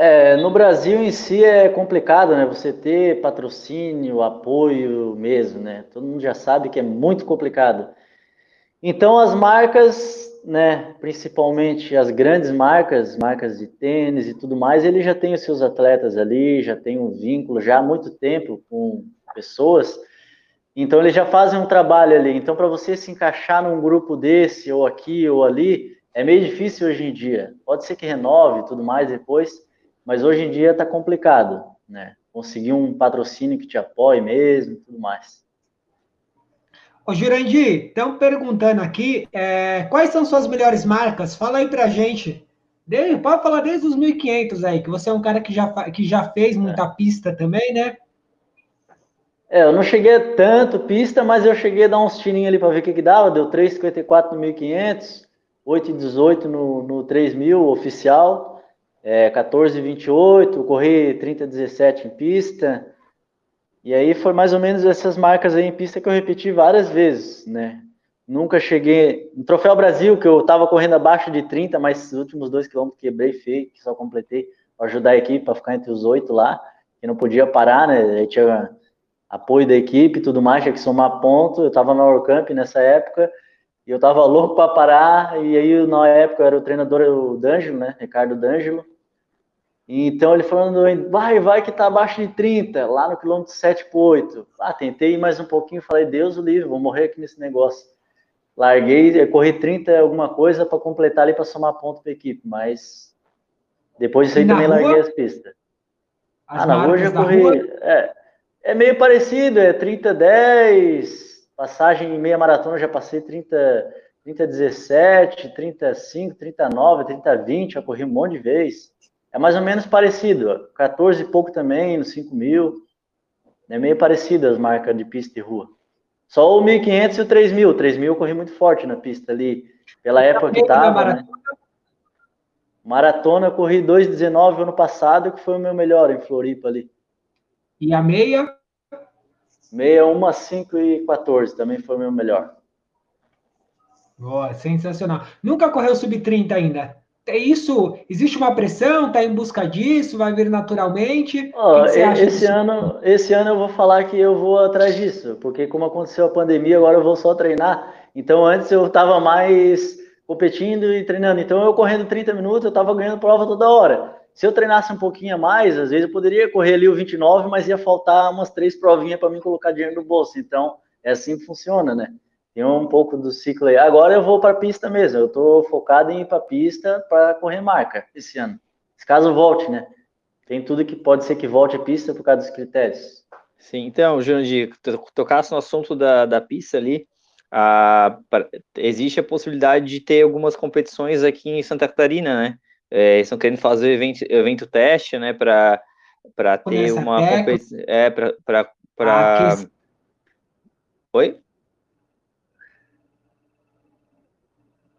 É, no Brasil em si é complicado, né? Você ter patrocínio, apoio mesmo, né? Todo mundo já sabe que é muito complicado. Então as marcas, né, principalmente as grandes marcas, marcas de tênis e tudo mais, ele já tem os seus atletas ali, já tem um vínculo já há muito tempo com pessoas. Então eles já fazem um trabalho ali. Então para você se encaixar num grupo desse ou aqui ou ali, é meio difícil hoje em dia. Pode ser que renove e tudo mais depois, mas hoje em dia está complicado, né? Conseguir um patrocínio que te apoie mesmo tudo mais. Ô, Jurandir, estão perguntando aqui, é, quais são suas melhores marcas? Fala aí pra gente. De, pode falar desde os 1500 aí, que você é um cara que já, que já fez muita é. pista também, né? É, eu não cheguei a tanto pista, mas eu cheguei a dar uns tirinhos ali para ver o que, que dava. Deu 3,54 no 1500, 8,18 no, no 3000 oficial é, 14 28, corri 30 17 em pista. E aí foi mais ou menos essas marcas aí em pista que eu repeti várias vezes, né? Nunca cheguei. No Troféu Brasil, que eu tava correndo abaixo de 30, mas os últimos dois quilômetros quebrei feio, que só completei para ajudar a equipe para ficar entre os oito lá, que não podia parar, né? Aí tinha apoio da equipe tudo mais, tinha que somar ponto. Eu tava na Orcamp nessa época e eu tava louco para parar. E aí, na época, era o treinador o D'Angelo, né? Ricardo D'Angelo. Então ele falando, vai, vai que tá abaixo de 30, lá no quilômetro 7 por 8. Ah, tentei ir mais um pouquinho, falei, Deus o livre, vou morrer aqui nesse negócio. Larguei, corri 30 alguma coisa para completar ali para somar ponto para equipe, mas depois disso aí também rua? larguei as pistas. As ah, na rua já corri. É, é meio parecido, é 30 10, passagem em meia maratona já passei 30 30 17, 35, 39, 30 20, já corri um monte de vezes. É mais ou menos parecido, 14 e pouco também, no 5 mil. É meio parecido as marcas de pista e rua. Só o 1.500 e o 3.000. O 3.000 eu corri muito forte na pista ali, pela época que tava, maratona? Né? Maratona eu corri 2,19 ano passado, que foi o meu melhor em Floripa ali. E a meia? Meia 1 5 e 14, também foi o meu melhor. Boa, sensacional. Nunca correu sub 30 ainda? É isso? Existe uma pressão? Está em busca disso? Vai vir naturalmente? Oh, esse ano, esse ano eu vou falar que eu vou atrás disso, porque como aconteceu a pandemia, agora eu vou só treinar. Então antes eu estava mais competindo e treinando. Então eu correndo 30 minutos, eu estava ganhando prova toda hora. Se eu treinasse um pouquinho a mais, às vezes eu poderia correr ali o 29, mas ia faltar umas três provinhas para mim colocar dinheiro no bolso. Então é assim que funciona, né? Tem um pouco do ciclo aí. Agora eu vou para a pista mesmo. Eu estou focado em ir para a pista para correr marca esse ano. Se caso volte, né? Tem tudo que pode ser que volte a pista por causa dos critérios. Sim, então, Jurandir, tocasse no assunto da, da pista ali, a, existe a possibilidade de ter algumas competições aqui em Santa Catarina, né? É, estão querendo fazer evento, evento teste, né? Para ter uma competição. É, para. Ah, que... Oi?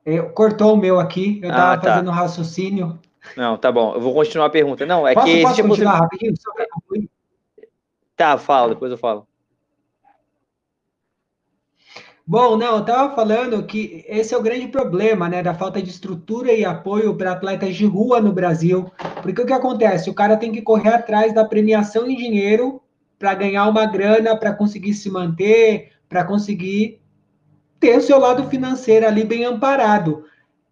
Eu, cortou o meu aqui, eu estava ah, tá. fazendo raciocínio. Não, tá bom. Eu vou continuar a pergunta. Não, é posso, que. Posso continuar rapidinho? Tá, fala, depois eu falo. Bom, não, eu estava falando que esse é o grande problema, né, da falta de estrutura e apoio para atletas de rua no Brasil. Porque o que acontece? O cara tem que correr atrás da premiação em dinheiro para ganhar uma grana, para conseguir se manter, para conseguir ter o seu lado financeiro ali bem amparado.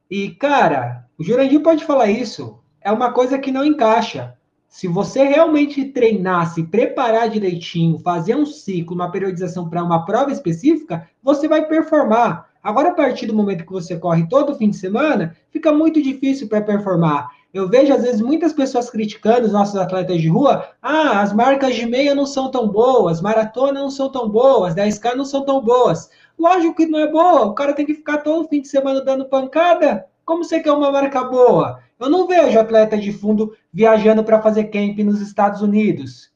E, cara, o Jurandir pode falar isso, é uma coisa que não encaixa. Se você realmente treinar, se preparar direitinho, fazer um ciclo, uma periodização para uma prova específica, você vai performar. Agora, a partir do momento que você corre todo fim de semana, fica muito difícil para performar. Eu vejo, às vezes, muitas pessoas criticando os nossos atletas de rua. Ah, as marcas de meia não são tão boas, maratona não são tão boas, 10K não são tão boas. Lógico que não é boa, o cara tem que ficar todo fim de semana dando pancada. Como você quer uma marca boa? Eu não vejo atleta de fundo viajando para fazer camp nos Estados Unidos.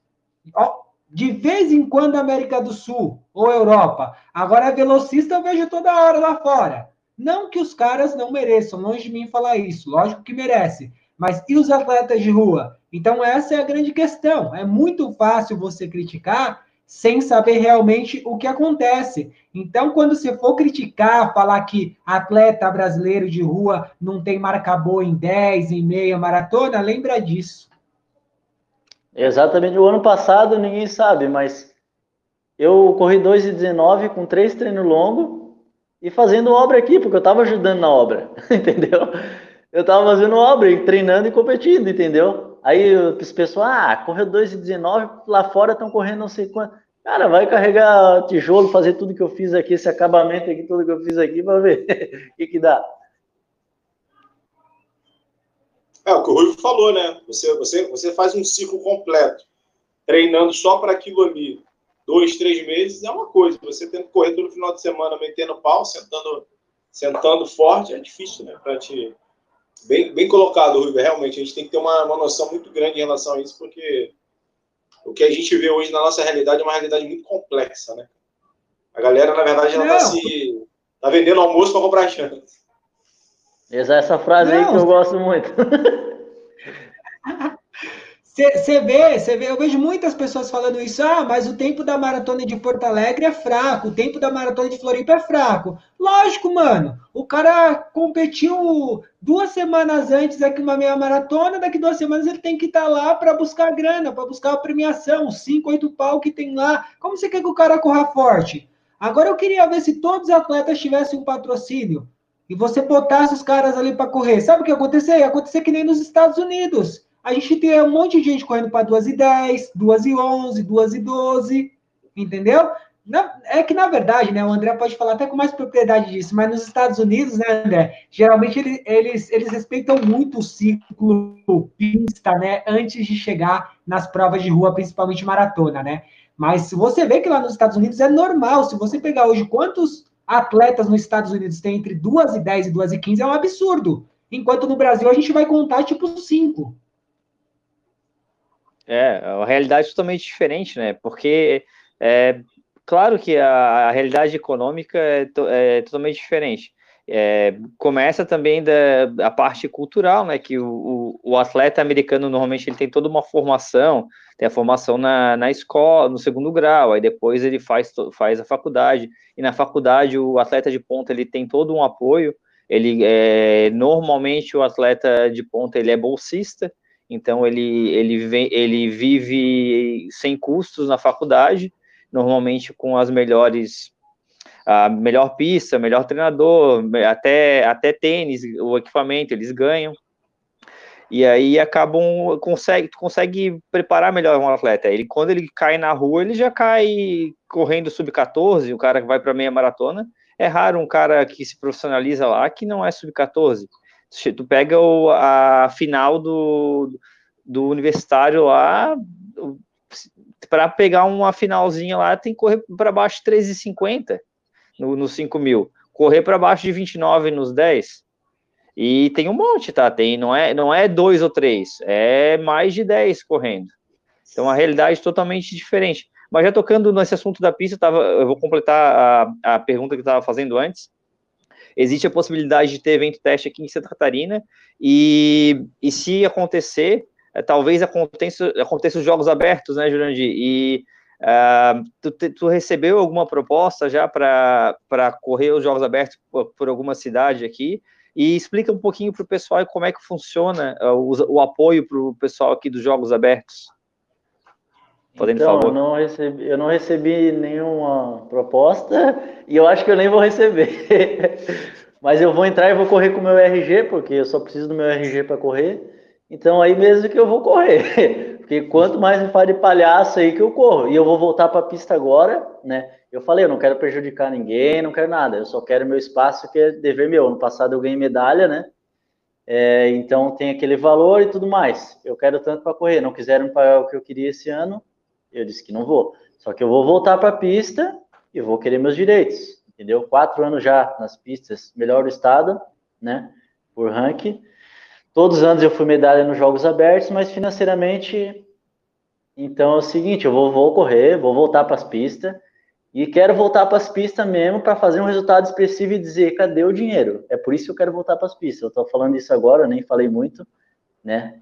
De vez em quando América do Sul ou Europa. Agora velocista eu vejo toda hora lá fora. Não que os caras não mereçam, longe de mim falar isso. Lógico que merece. Mas e os atletas de rua? Então, essa é a grande questão. É muito fácil você criticar sem saber realmente o que acontece. Então, quando você for criticar, falar que atleta brasileiro de rua não tem marca boa em 10, em meia maratona, lembra disso. Exatamente. O ano passado ninguém sabe, mas eu corri 2,19 com três treinos longos e fazendo obra aqui, porque eu estava ajudando na obra, entendeu? eu tava fazendo obra, treinando e competindo, entendeu? Aí os pessoal, ah, correu 2,19, lá fora estão correndo não sei quanto. Cara, vai carregar tijolo, fazer tudo que eu fiz aqui, esse acabamento aqui, tudo que eu fiz aqui, para ver o que, que dá. É o que o Rui falou, né? Você, você, você faz um ciclo completo, treinando só para aquilo ali, dois, três meses, é uma coisa. Você tenta correr todo final de semana, metendo pau, sentando, sentando forte, é difícil, né? Para te Bem, bem colocado, Rui. Realmente, a gente tem que ter uma, uma noção muito grande em relação a isso, porque o que a gente vê hoje na nossa realidade é uma realidade muito complexa, né? A galera, na verdade, ela está se. tá vendendo almoço para comprar janta. Essa frase Não. aí que eu gosto muito. Você vê, você vê, eu vejo muitas pessoas falando isso, ah, mas o tempo da maratona de Porto Alegre é fraco, o tempo da maratona de Floripa é fraco. Lógico, mano. O cara competiu duas semanas antes aqui uma meia maratona, daqui duas semanas ele tem que estar tá lá para buscar grana, para buscar a premiação, cinco, oito pau que tem lá. Como você quer que o cara corra forte? Agora eu queria ver se todos os atletas tivessem um patrocínio e você botasse os caras ali para correr. Sabe o que ia acontecer? Ia acontecer que nem nos Estados Unidos a gente tem um monte de gente correndo para 2 e 10, 2 e 11, 2 e 12, entendeu? é que, na verdade, né, o André pode falar até com mais propriedade disso, mas nos Estados Unidos, né, André, geralmente eles, eles, eles respeitam muito o ciclo pista, né, antes de chegar nas provas de rua, principalmente maratona, né? Mas se você vê que lá nos Estados Unidos é normal, se você pegar hoje quantos atletas nos Estados Unidos tem entre 2 e 10 e 2 e 15, é um absurdo. Enquanto no Brasil a gente vai contar tipo 5. É, a realidade é totalmente diferente, né? Porque é claro que a, a realidade econômica é, to, é, totalmente diferente. É, começa também da a parte cultural, né? Que o, o, atleta americano normalmente ele tem toda uma formação, tem a formação na, na escola, no segundo grau, aí depois ele faz, faz a faculdade, e na faculdade o atleta de ponta ele tem todo um apoio. Ele é, normalmente o atleta de ponta ele é bolsista, então ele, ele, vem, ele vive sem custos na faculdade, normalmente com as melhores a melhor pista, melhor treinador, até, até tênis, o equipamento eles ganham. E aí acabam, consegue, consegue preparar melhor um atleta. Ele, quando ele cai na rua, ele já cai correndo sub-14, o cara que vai para meia maratona. É raro um cara que se profissionaliza lá que não é sub-14 tu pega o, a final do, do universitário lá, para pegar uma finalzinha lá, tem que correr para baixo de 3,50 no, no 5 mil, correr para baixo de 29 nos 10. E tem um monte, tá? Tem, não é, não é dois ou três, é mais de 10 correndo. Então a realidade é totalmente diferente. Mas já tocando nesse assunto da pista, eu, tava, eu vou completar a, a pergunta que eu estava fazendo antes existe a possibilidade de ter evento teste aqui em Santa Catarina, e, e se acontecer, é, talvez aconteça, aconteça os jogos abertos, né, Jurandir? E uh, tu, tu, recebeu alguma proposta já para correr os jogos abertos por, por, alguma cidade aqui? E explica um pouquinho para o pessoal como é que funciona uh, o, o apoio para o pessoal aqui dos jogos abertos. Podendo então, eu não, recebi, eu não recebi nenhuma proposta e eu acho que eu nem vou receber. Mas eu vou entrar e vou correr com o meu RG, porque eu só preciso do meu RG para correr. Então aí mesmo que eu vou correr. Porque quanto mais me faz de palhaço aí que eu corro. E eu vou voltar para a pista agora, né? Eu falei, eu não quero prejudicar ninguém, não quero nada. Eu só quero meu espaço, que é dever meu. No passado eu ganhei medalha, né? É, então tem aquele valor e tudo mais. Eu quero tanto para correr. Não quiseram pagar o que eu queria esse ano, eu disse que não vou. Só que eu vou voltar para a pista e vou querer meus direitos, entendeu? Quatro anos já nas pistas, melhor do estado, né? Por ranking. Todos os anos eu fui medalha nos Jogos Abertos, mas financeiramente, então é o seguinte, eu vou, vou correr, vou voltar para as pistas e quero voltar para as pistas mesmo para fazer um resultado expressivo e dizer cadê o dinheiro. É por isso que eu quero voltar para as pistas. Eu estou falando isso agora, eu nem falei muito, né?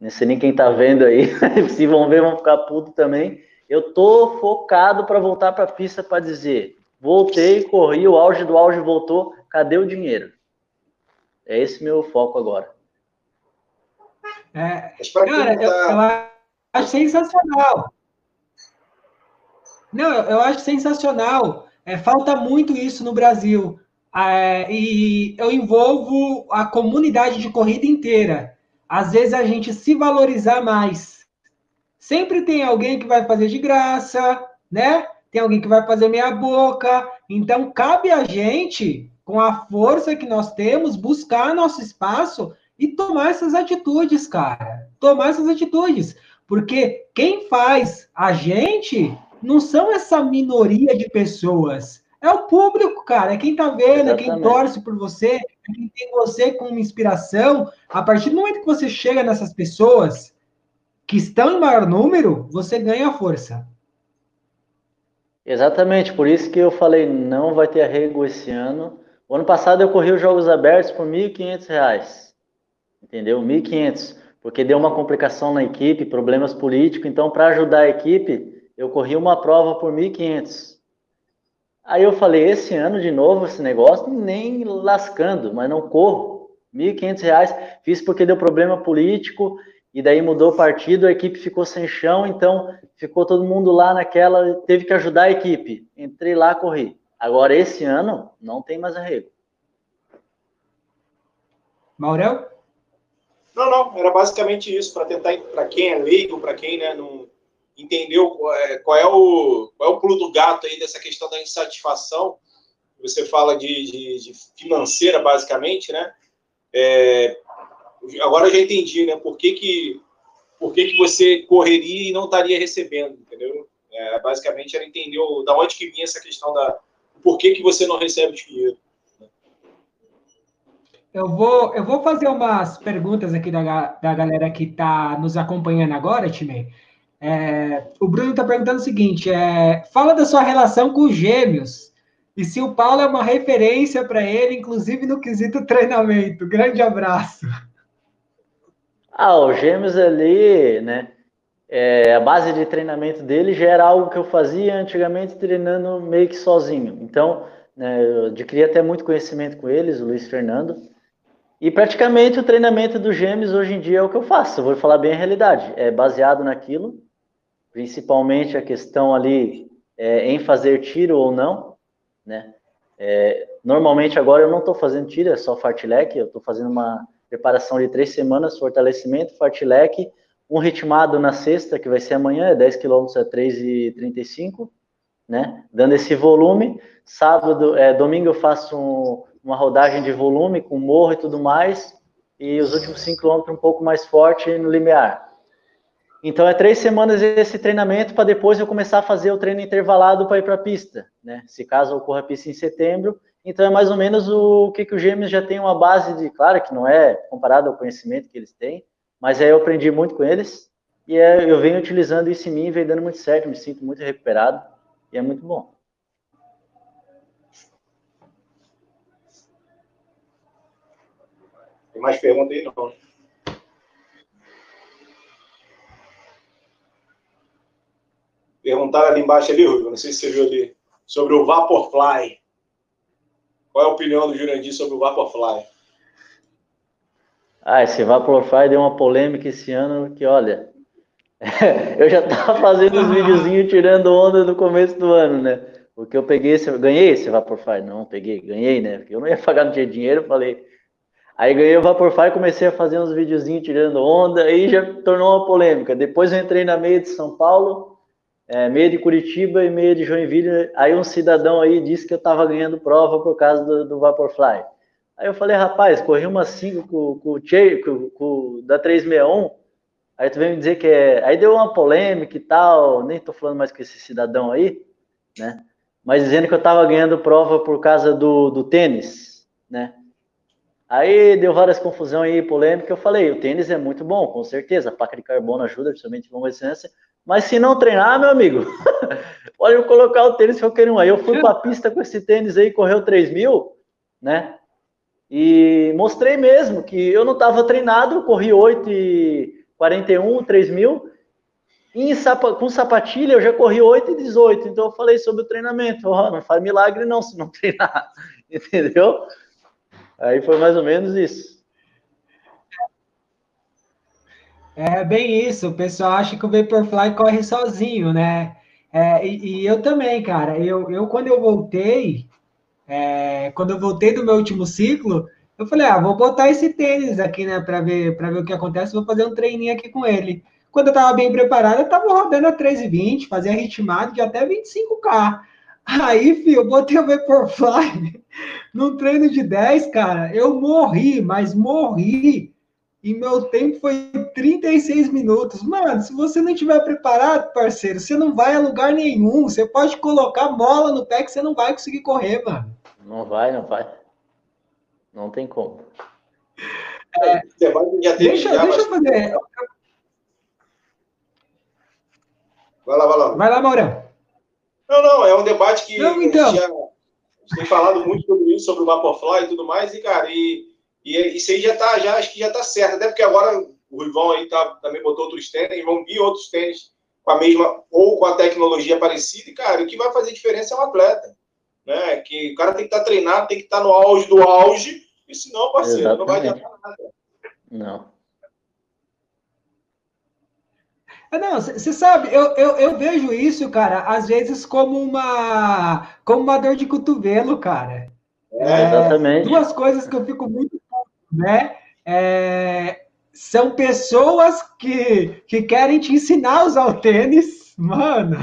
Não sei nem quem está vendo aí. Se vão ver, vão ficar puto também. Eu tô focado para voltar para a pista para dizer, voltei, corri, o auge do auge voltou, cadê o dinheiro? É esse meu foco agora. É, cara, eu, eu, acho sensacional. Não, eu, eu acho sensacional. É, falta muito isso no Brasil. É, e eu envolvo a comunidade de corrida inteira. Às vezes a gente se valorizar mais. Sempre tem alguém que vai fazer de graça, né? Tem alguém que vai fazer meia boca. Então, cabe a gente, com a força que nós temos, buscar nosso espaço e tomar essas atitudes, cara. Tomar essas atitudes. Porque quem faz a gente não são essa minoria de pessoas. É o público, cara. É quem tá vendo, Exatamente. é quem torce por você, quem tem você como inspiração. A partir do momento que você chega nessas pessoas que estão em maior número, você ganha força. Exatamente, por isso que eu falei, não vai ter arrego esse ano. O ano passado eu corri os Jogos Abertos por R$ 1.500 entendeu? 1.500, porque deu uma complicação na equipe, problemas políticos, então para ajudar a equipe, eu corri uma prova por 1.500. Aí eu falei, esse ano de novo esse negócio, nem lascando, mas não corro. R$ 1.500, fiz porque deu problema político, e daí mudou o partido, a equipe ficou sem chão, então ficou todo mundo lá naquela, teve que ajudar a equipe. Entrei lá, corri. Agora, esse ano, não tem mais arrego. Maurel? Não, não, era basicamente isso, para tentar, para quem é leigo, para quem né, não entendeu qual é, qual é, o, qual é o pulo do gato aí dessa questão da insatisfação, você fala de, de, de financeira, basicamente, né? É, agora eu já entendi, né? Por que, que, por que, que você correria e não estaria recebendo, entendeu? É, basicamente, ela entendeu da onde que vinha essa questão da por que, que você não recebe dinheiro. Eu vou, eu vou fazer umas perguntas aqui da, da galera que está nos acompanhando agora, Timei. É, o Bruno está perguntando o seguinte: é, fala da sua relação com os gêmeos e se o Paulo é uma referência para ele, inclusive no quesito treinamento. Grande abraço. Ah, os gêmeos ali, né? É, a base de treinamento dele já era algo que eu fazia antigamente treinando meio que sozinho. Então, né, eu adquiri até muito conhecimento com eles, o Luiz Fernando. E praticamente o treinamento dos gêmeos hoje em dia é o que eu faço, eu vou falar bem a realidade. É baseado naquilo, principalmente a questão ali é, em fazer tiro ou não, né? É, normalmente agora eu não estou fazendo tiro, é só fartlek, eu estou fazendo uma preparação de três semanas, fortalecimento, fartlek, um ritmado na sexta, que vai ser amanhã, é 10 km a 3,35, né? Dando esse volume. Sábado, é, domingo eu faço um, uma rodagem de volume com morro e tudo mais, e os últimos 5 km um pouco mais forte no limiar. Então é três semanas esse treinamento para depois eu começar a fazer o treino intervalado para ir para a pista, né? Se caso ocorra a pista em setembro, então é mais ou menos o que, que os gêmeos já tem uma base de, claro que não é comparado ao conhecimento que eles têm, mas aí eu aprendi muito com eles e é, eu venho utilizando isso em mim vem dando muito certo, me sinto muito recuperado e é muito bom. Tem mais perguntas aí, não. Perguntaram ali embaixo ali, Rui, não sei se você viu ali, sobre o Vaporfly. Qual é a opinião do Jurandir sobre o Vaporfly? Ah, esse Vaporfly deu uma polêmica esse ano que, olha, eu já tava fazendo os videozinhos tirando onda no começo do ano, né? Porque eu peguei esse, ganhei esse Vaporfly, não, peguei, ganhei, né? Porque eu não ia pagar no dia dinheiro, falei, Aí ganhei o Vaporfly, comecei a fazer uns videozinhos tirando onda, aí já tornou uma polêmica. Depois eu entrei na meia de São Paulo, é, meia de Curitiba e meia de Joinville. Aí um cidadão aí disse que eu estava ganhando prova por causa do, do Vaporfly. Aí eu falei, rapaz, corri uma 5 com, com, com, com, da 361, aí tu vem me dizer que é... Aí deu uma polêmica e tal, nem tô falando mais com esse cidadão aí, né? Mas dizendo que eu tava ganhando prova por causa do, do tênis, né? Aí deu várias confusões aí, polêmica. Eu falei, o tênis é muito bom, com certeza. A placa de carbono ajuda, principalmente longa distância. Mas se não treinar, meu amigo, olha eu colocar o tênis qualquer um. Aí eu fui para a pista com esse tênis aí, correu 3 mil, né? E mostrei mesmo que eu não estava treinado, corri 8 e 41, 3 mil. E com sapatilha eu já corri 8 e 18. Então eu falei sobre o treinamento. Oh, não faz milagre não se não treinar. Entendeu? Aí foi mais ou menos isso. É bem isso. O pessoal acha que o Vaporfly corre sozinho, né? É, e, e, eu também, cara. Eu, eu quando eu voltei, é, quando eu voltei do meu último ciclo, eu falei, ah, vou botar esse tênis aqui, né, para ver, para ver o que acontece. Vou fazer um treininho aqui com ele. Quando eu estava bem preparado, eu estava rodando a 3,20, fazia ritmado de até 25k. Aí, filho, eu botei o Vaporfly num treino de 10, cara. Eu morri, mas morri. E meu tempo foi 36 minutos. Mano, se você não estiver preparado, parceiro, você não vai a lugar nenhum. Você pode colocar mola no pé que você não vai conseguir correr, mano. Não vai, não vai. Não tem como. É, deixa, deixa eu fazer. Vai lá, vai lá. Vai lá, Maurão. Não, não, é um debate que não, então. a, gente já, a gente tem falado muito sobre isso, sobre o Vaporfly e tudo mais, e, cara, e, e isso aí já tá, já, acho que já tá certo, até porque agora o Rivão aí tá, também botou outros tênis, vão vir outros tênis com a mesma, ou com a tecnologia parecida, e, cara, o que vai fazer diferença é o atleta, né, que o cara tem que estar tá treinado, tem que estar tá no auge do auge, e senão, parceiro, Exatamente. não vai adiantar nada. Não. É, não, você sabe, eu, eu, eu, vejo isso, cara, às vezes como uma, como uma dor de cotovelo, cara. É, exatamente. Duas coisas que eu fico muito, né? É, são pessoas que, que querem te ensinar a usar o tênis, mano.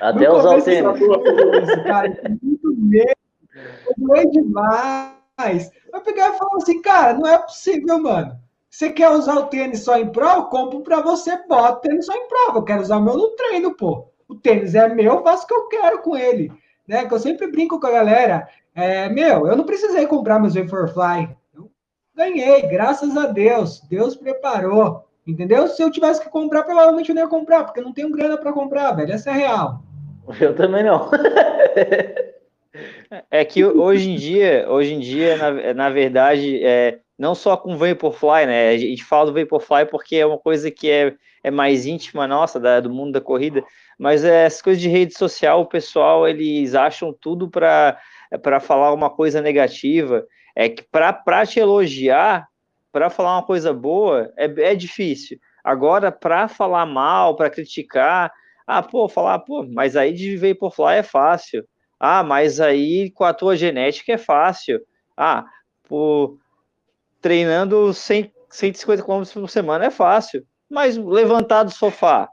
Até usar o tênis. Isso, cara, é muito medo, é demais. Eu pegar e falar assim, cara, não é possível, mano. Você quer usar o tênis só em prova? Eu compro para você, bota o tênis só em prova. Eu quero usar o meu no treino, pô. O tênis é meu, eu faço o que eu quero com ele. Né? Que eu sempre brinco com a galera. É, meu, eu não precisei comprar meus Vaporfly. Ganhei, graças a Deus. Deus preparou. Entendeu? Se eu tivesse que comprar, provavelmente eu não ia comprar, porque eu não tenho grana para comprar, velho. Essa é real. Eu também não. é que hoje em dia, hoje em dia, na, na verdade, é, não só com Vaporfly, né? A gente fala do Vaporfly porque é uma coisa que é, é mais íntima nossa, da, do mundo da corrida, mas é, essas coisas de rede social, o pessoal, eles acham tudo para falar uma coisa negativa, é que para te elogiar, para falar uma coisa boa, é, é difícil. Agora, para falar mal, para criticar, ah, pô, falar, pô, mas aí de Vaporfly é fácil. Ah, mas aí com a tua genética é fácil. Ah, pô, treinando 100, 150 km por semana é fácil, mas levantar do sofá.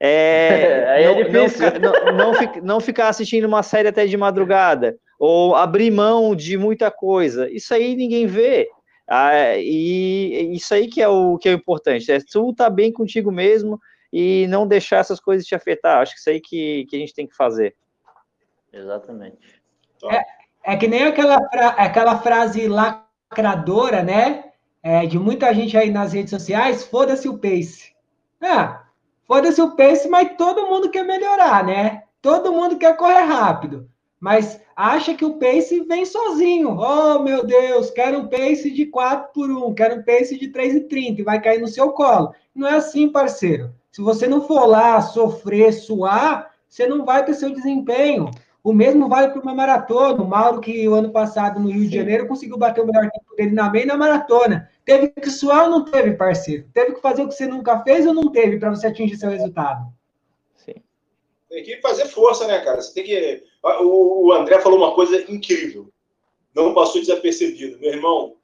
É, é não, não, não, não, não, ficar assistindo uma série até de madrugada, ou abrir mão de muita coisa. Isso aí ninguém vê. Ah, e isso aí que é o que é o importante. É tu tá bem contigo mesmo e não deixar essas coisas te afetar. Acho que isso aí que, que a gente tem que fazer. Exatamente. É, é que nem aquela, aquela frase lacradora, né? É, de muita gente aí nas redes sociais, foda-se o pace. Ah, foda-se o pace, mas todo mundo quer melhorar, né? Todo mundo quer correr rápido. Mas acha que o pace vem sozinho. Oh, meu Deus, quero um pace de 4 por 1, quero um pace de 3,30 e vai cair no seu colo. Não é assim, parceiro. Se você não for lá sofrer, suar, você não vai ter seu desempenho. O mesmo vale para uma maratona. O Mauro, que o ano passado no Rio Sim. de Janeiro conseguiu bater o melhor tempo dele na meia e na maratona. Teve que suar ou não teve, parceiro? Teve que fazer o que você nunca fez ou não teve para você atingir seu resultado? Tem que fazer força, né, cara? Você tem que. O André falou uma coisa incrível. Não passou desapercebido. Meu irmão,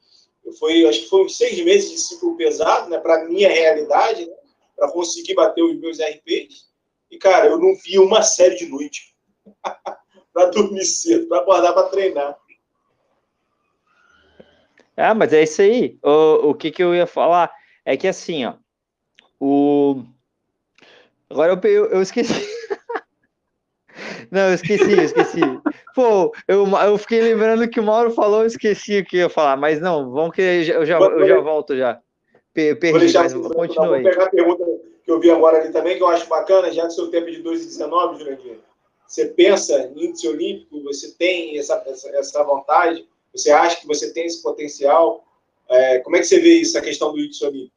Eu fui, acho que foi uns seis meses de ciclo pesado, né, para minha realidade, né, para conseguir bater os meus RPs. E, cara, eu não vi uma série de noite para dormir cedo, para acordar para treinar. Ah, mas é isso aí. O, o que, que eu ia falar é que assim, ó, o... Agora eu, eu esqueci. Não, eu esqueci, eu esqueci. Pô, eu, eu fiquei lembrando que o Mauro falou, eu esqueci o que eu ia falar, mas não, vamos que eu já, eu já volto já. Perdi, mas continue aí. Vou pegar a pergunta que eu vi agora ali também, que eu acho bacana, já que seu tempo é de 2,19, Jurandir. Você pensa em índice olímpico, você tem essa, essa, essa vontade, você acha que você tem esse potencial? É, como é que você vê isso, a questão do índice olímpico?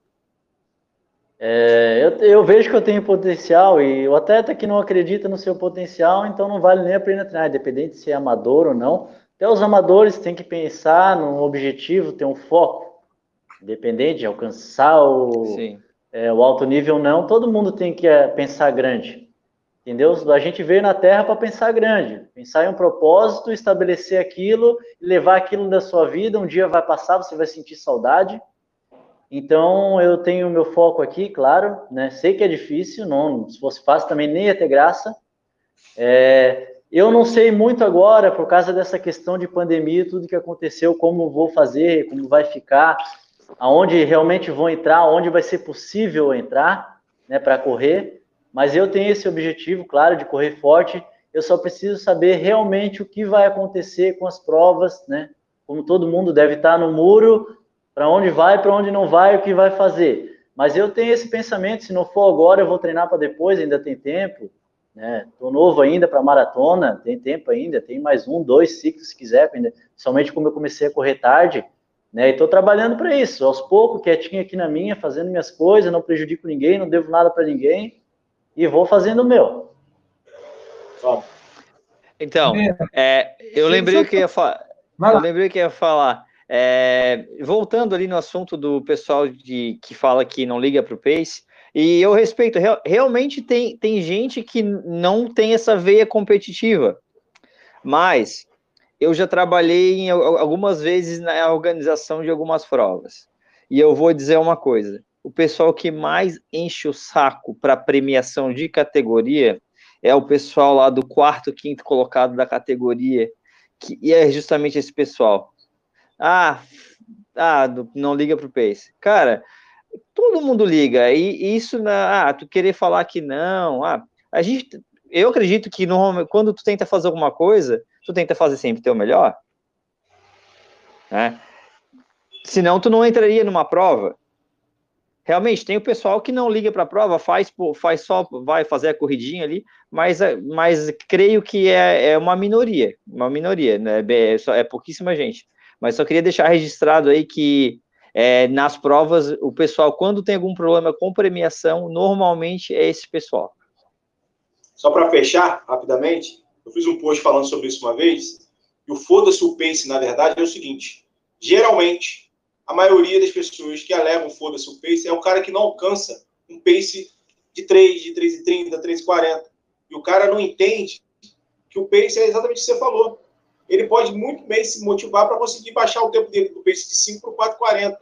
É, eu, eu, vejo que eu tenho potencial e o atleta que não acredita no seu potencial, então não vale nem a pena treinar, independente se é amador ou não. Até os amadores têm que pensar num objetivo, ter um foco, independente de alcançar o, é, o alto nível ou não, todo mundo tem que é, pensar grande. Entendeu? A gente veio na Terra para pensar grande, pensar em um propósito, estabelecer aquilo, levar aquilo da sua vida. Um dia vai passar, você vai sentir saudade, então, eu tenho meu foco aqui, claro, né? Sei que é difícil, não, se fosse fácil também nem ia ter graça. É, eu não sei muito agora, por causa dessa questão de pandemia, tudo que aconteceu, como vou fazer, como vai ficar, aonde realmente vou entrar, aonde vai ser possível entrar, né, para correr. Mas eu tenho esse objetivo, claro, de correr forte. Eu só preciso saber realmente o que vai acontecer com as provas, né? Como todo mundo deve estar no muro, para onde vai, para onde não vai, o que vai fazer. Mas eu tenho esse pensamento, se não for agora, eu vou treinar para depois, ainda tem tempo. Né? Tô novo ainda para maratona, tem tempo ainda, tem mais um, dois ciclos se quiser, ainda, somente como eu comecei a correr tarde, né? E estou trabalhando para isso, aos poucos, quietinho aqui na minha, fazendo minhas coisas, não prejudico ninguém, não devo nada para ninguém e vou fazendo o meu. Então, é, eu lembrei que ia falar. Eu lembrei que ia falar. É, voltando ali no assunto do pessoal de, que fala que não liga para o Pace, e eu respeito, real, realmente tem, tem gente que não tem essa veia competitiva, mas eu já trabalhei em, algumas vezes na organização de algumas provas, e eu vou dizer uma coisa: o pessoal que mais enche o saco para premiação de categoria é o pessoal lá do quarto, quinto colocado da categoria, que, e é justamente esse pessoal ah, ah, não liga pro Pace. Cara, todo mundo liga. E isso, ah, tu querer falar que não, ah, a gente, eu acredito que normalmente, quando tu tenta fazer alguma coisa, tu tenta fazer sempre teu melhor. Né? Senão tu não entraria numa prova. Realmente, tem o pessoal que não liga para a prova, faz, faz só, vai fazer a corridinha ali, mas, mas creio que é, é uma minoria, uma minoria, né? É, é pouquíssima gente. Mas só queria deixar registrado aí que é, nas provas, o pessoal, quando tem algum problema com premiação, normalmente é esse pessoal. Só para fechar rapidamente, eu fiz um post falando sobre isso uma vez, e o foda-se o pace, na verdade, é o seguinte: geralmente, a maioria das pessoas que alegam foda-se o pace é um cara que não alcança um pace de 3, de 3,30, 3,40. E o cara não entende que o pace é exatamente o que você falou ele pode muito bem se motivar para conseguir baixar o tempo dele do pace de 5 para 4,40.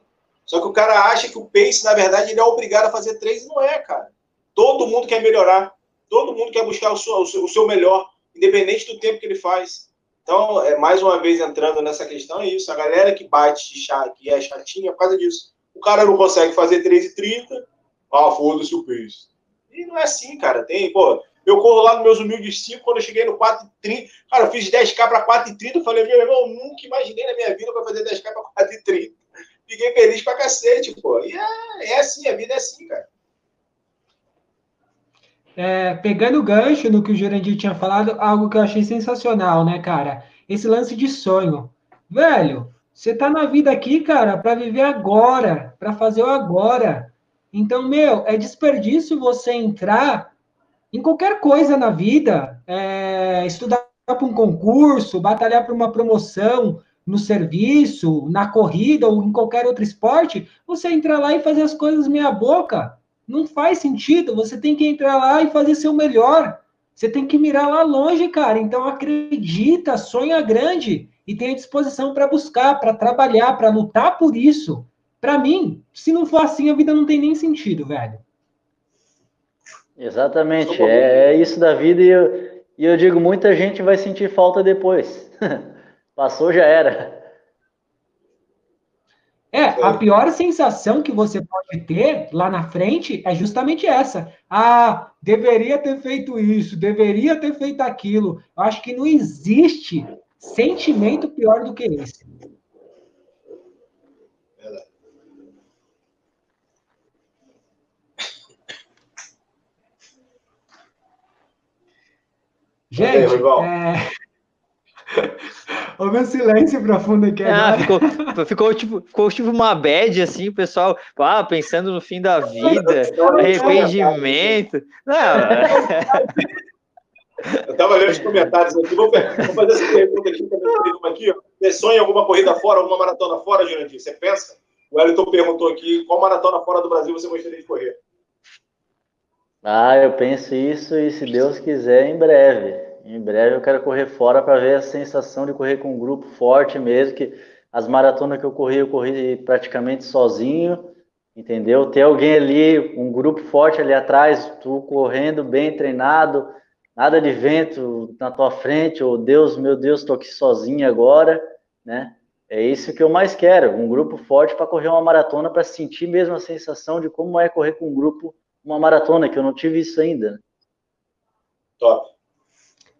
Só que o cara acha que o pace, na verdade, ele é obrigado a fazer 3 e não é, cara. Todo mundo quer melhorar. Todo mundo quer buscar o seu, o seu melhor, independente do tempo que ele faz. Então, é, mais uma vez entrando nessa questão, é isso. A galera que bate de chá, que é chatinha, por causa disso. O cara não consegue fazer 3,30, ah, foda-se o pace. E não é assim, cara. Tem, pô, eu corro lá nos meus humildes 5, quando eu cheguei no 4,30, cara, eu fiz 10k para 4,30, eu falei, meu irmão, nunca imaginei na minha vida eu fazer 10k para 4,30. Fiquei feliz pra cacete, pô. E é, é assim, a vida é assim, cara. É, pegando o gancho no que o Jurandir tinha falado, algo que eu achei sensacional, né, cara? Esse lance de sonho. Velho, você tá na vida aqui, cara, para viver agora, para fazer o agora. Então, meu, é desperdício você entrar em qualquer coisa na vida, é, estudar para um concurso, batalhar por uma promoção no serviço, na corrida ou em qualquer outro esporte, você entrar lá e fazer as coisas meia boca. Não faz sentido. Você tem que entrar lá e fazer seu melhor. Você tem que mirar lá longe, cara. Então acredita, sonha grande. e tenha disposição para buscar, para trabalhar, para lutar por isso. Para mim, se não for assim, a vida não tem nem sentido, velho. Exatamente, é, é isso da vida e eu, e eu digo, muita gente vai sentir falta depois. Passou, já era. É, a pior sensação que você pode ter lá na frente é justamente essa. Ah, deveria ter feito isso, deveria ter feito aquilo. Eu acho que não existe sentimento pior do que esse. Gente, é... o meu silêncio profundo aqui ah, ficou, ficou, tipo, ficou tipo uma bad, assim, o pessoal ah, pensando no fim da vida, arrependimento. Não. Eu estava lendo os comentários aqui, vou, vou fazer essa pergunta aqui, uma aqui. Você sonha alguma corrida fora, alguma maratona fora, Jurandir? Você pensa? O Wellington perguntou aqui, qual maratona fora do Brasil você gostaria de correr? Ah, eu penso isso e se Deus quiser, em breve. Em breve eu quero correr fora para ver a sensação de correr com um grupo forte mesmo, que as maratonas que eu corri, eu corri praticamente sozinho, entendeu? Ter alguém ali, um grupo forte ali atrás, tu correndo bem treinado, nada de vento na tua frente, ou oh, Deus, meu Deus, estou aqui sozinho agora, né? É isso que eu mais quero, um grupo forte para correr uma maratona, para sentir mesmo a sensação de como é correr com um grupo uma maratona, que eu não tive isso ainda. Top.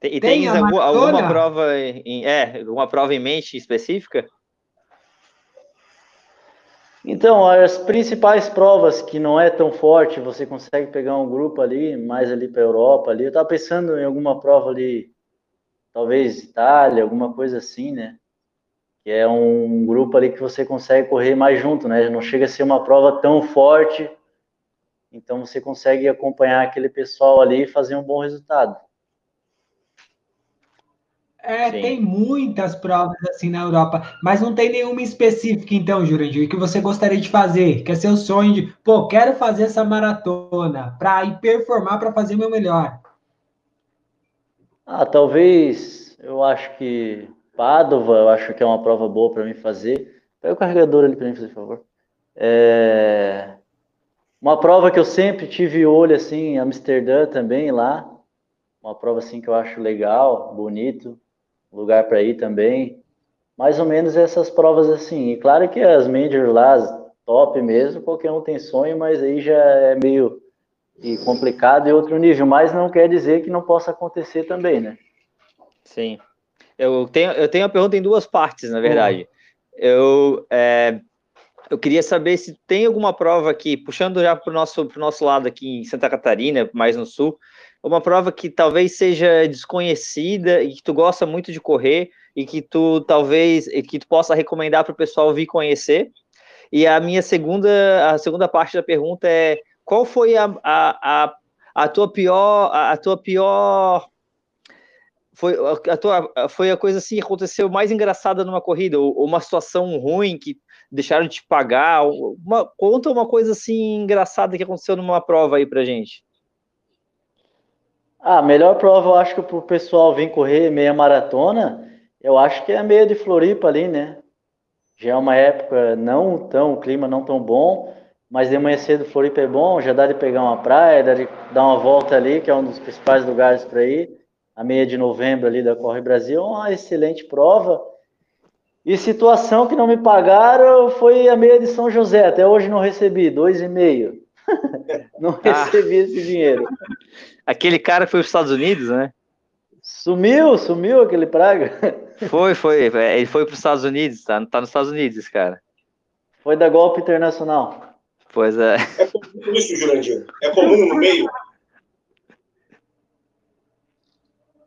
E tem, alguma, alguma prova em, é, alguma prova em mente específica? Então, as principais provas que não é tão forte, você consegue pegar um grupo ali, mais ali para a Europa ali. Eu estava pensando em alguma prova ali, talvez Itália, alguma coisa assim, né? Que é um grupo ali que você consegue correr mais junto, né? Não chega a ser uma prova tão forte, então você consegue acompanhar aquele pessoal ali e fazer um bom resultado. É, Sim. tem muitas provas assim na Europa, mas não tem nenhuma específica, então, Jurandir, que você gostaria de fazer, que é seu sonho de, pô, quero fazer essa maratona para ir performar para fazer meu melhor. Ah, talvez, eu acho que Padova, eu acho que é uma prova boa para mim fazer. Pega o carregador ali para mim, por favor. É... Uma prova que eu sempre tive olho assim, em Amsterdã também lá. Uma prova assim que eu acho legal, bonito lugar para ir também. Mais ou menos essas provas assim. E claro que as majors lá, top mesmo, qualquer um tem sonho, mas aí já é meio e complicado e outro nível. Mas não quer dizer que não possa acontecer também, né? Sim. Eu tenho, eu tenho a pergunta em duas partes, na verdade. Uhum. Eu, é, eu queria saber se tem alguma prova aqui, puxando já para o nosso, nosso lado aqui em Santa Catarina, mais no sul, uma prova que talvez seja desconhecida e que tu gosta muito de correr e que tu talvez que tu possa recomendar para o pessoal vir conhecer. E a minha segunda a segunda parte da pergunta é qual foi a, a, a, a tua pior a, a tua pior foi a tua foi a coisa assim que aconteceu mais engraçada numa corrida? Ou, ou uma situação ruim que deixaram de te pagar? Uma, conta uma coisa assim engraçada que aconteceu numa prova aí pra gente ah, a melhor prova eu acho que para o pessoal vir correr meia maratona, eu acho que é a meia de Floripa ali, né? Já é uma época não tão, o clima não tão bom, mas de manhã cedo Floripa é bom, já dá de pegar uma praia, dá de dar uma volta ali, que é um dos principais lugares para ir. A meia de novembro ali da Corre Brasil, uma excelente prova. E situação que não me pagaram foi a meia de São José, até hoje não recebi, dois e meio. não ah. recebi esse dinheiro. Aquele cara foi para os Estados Unidos, né? Sumiu, sumiu aquele praga. Foi, foi. Ele foi para os Estados Unidos, tá, tá nos Estados Unidos, esse cara. Foi da golpe internacional. Pois é. É comum isso, Jurandir? É comum no meio?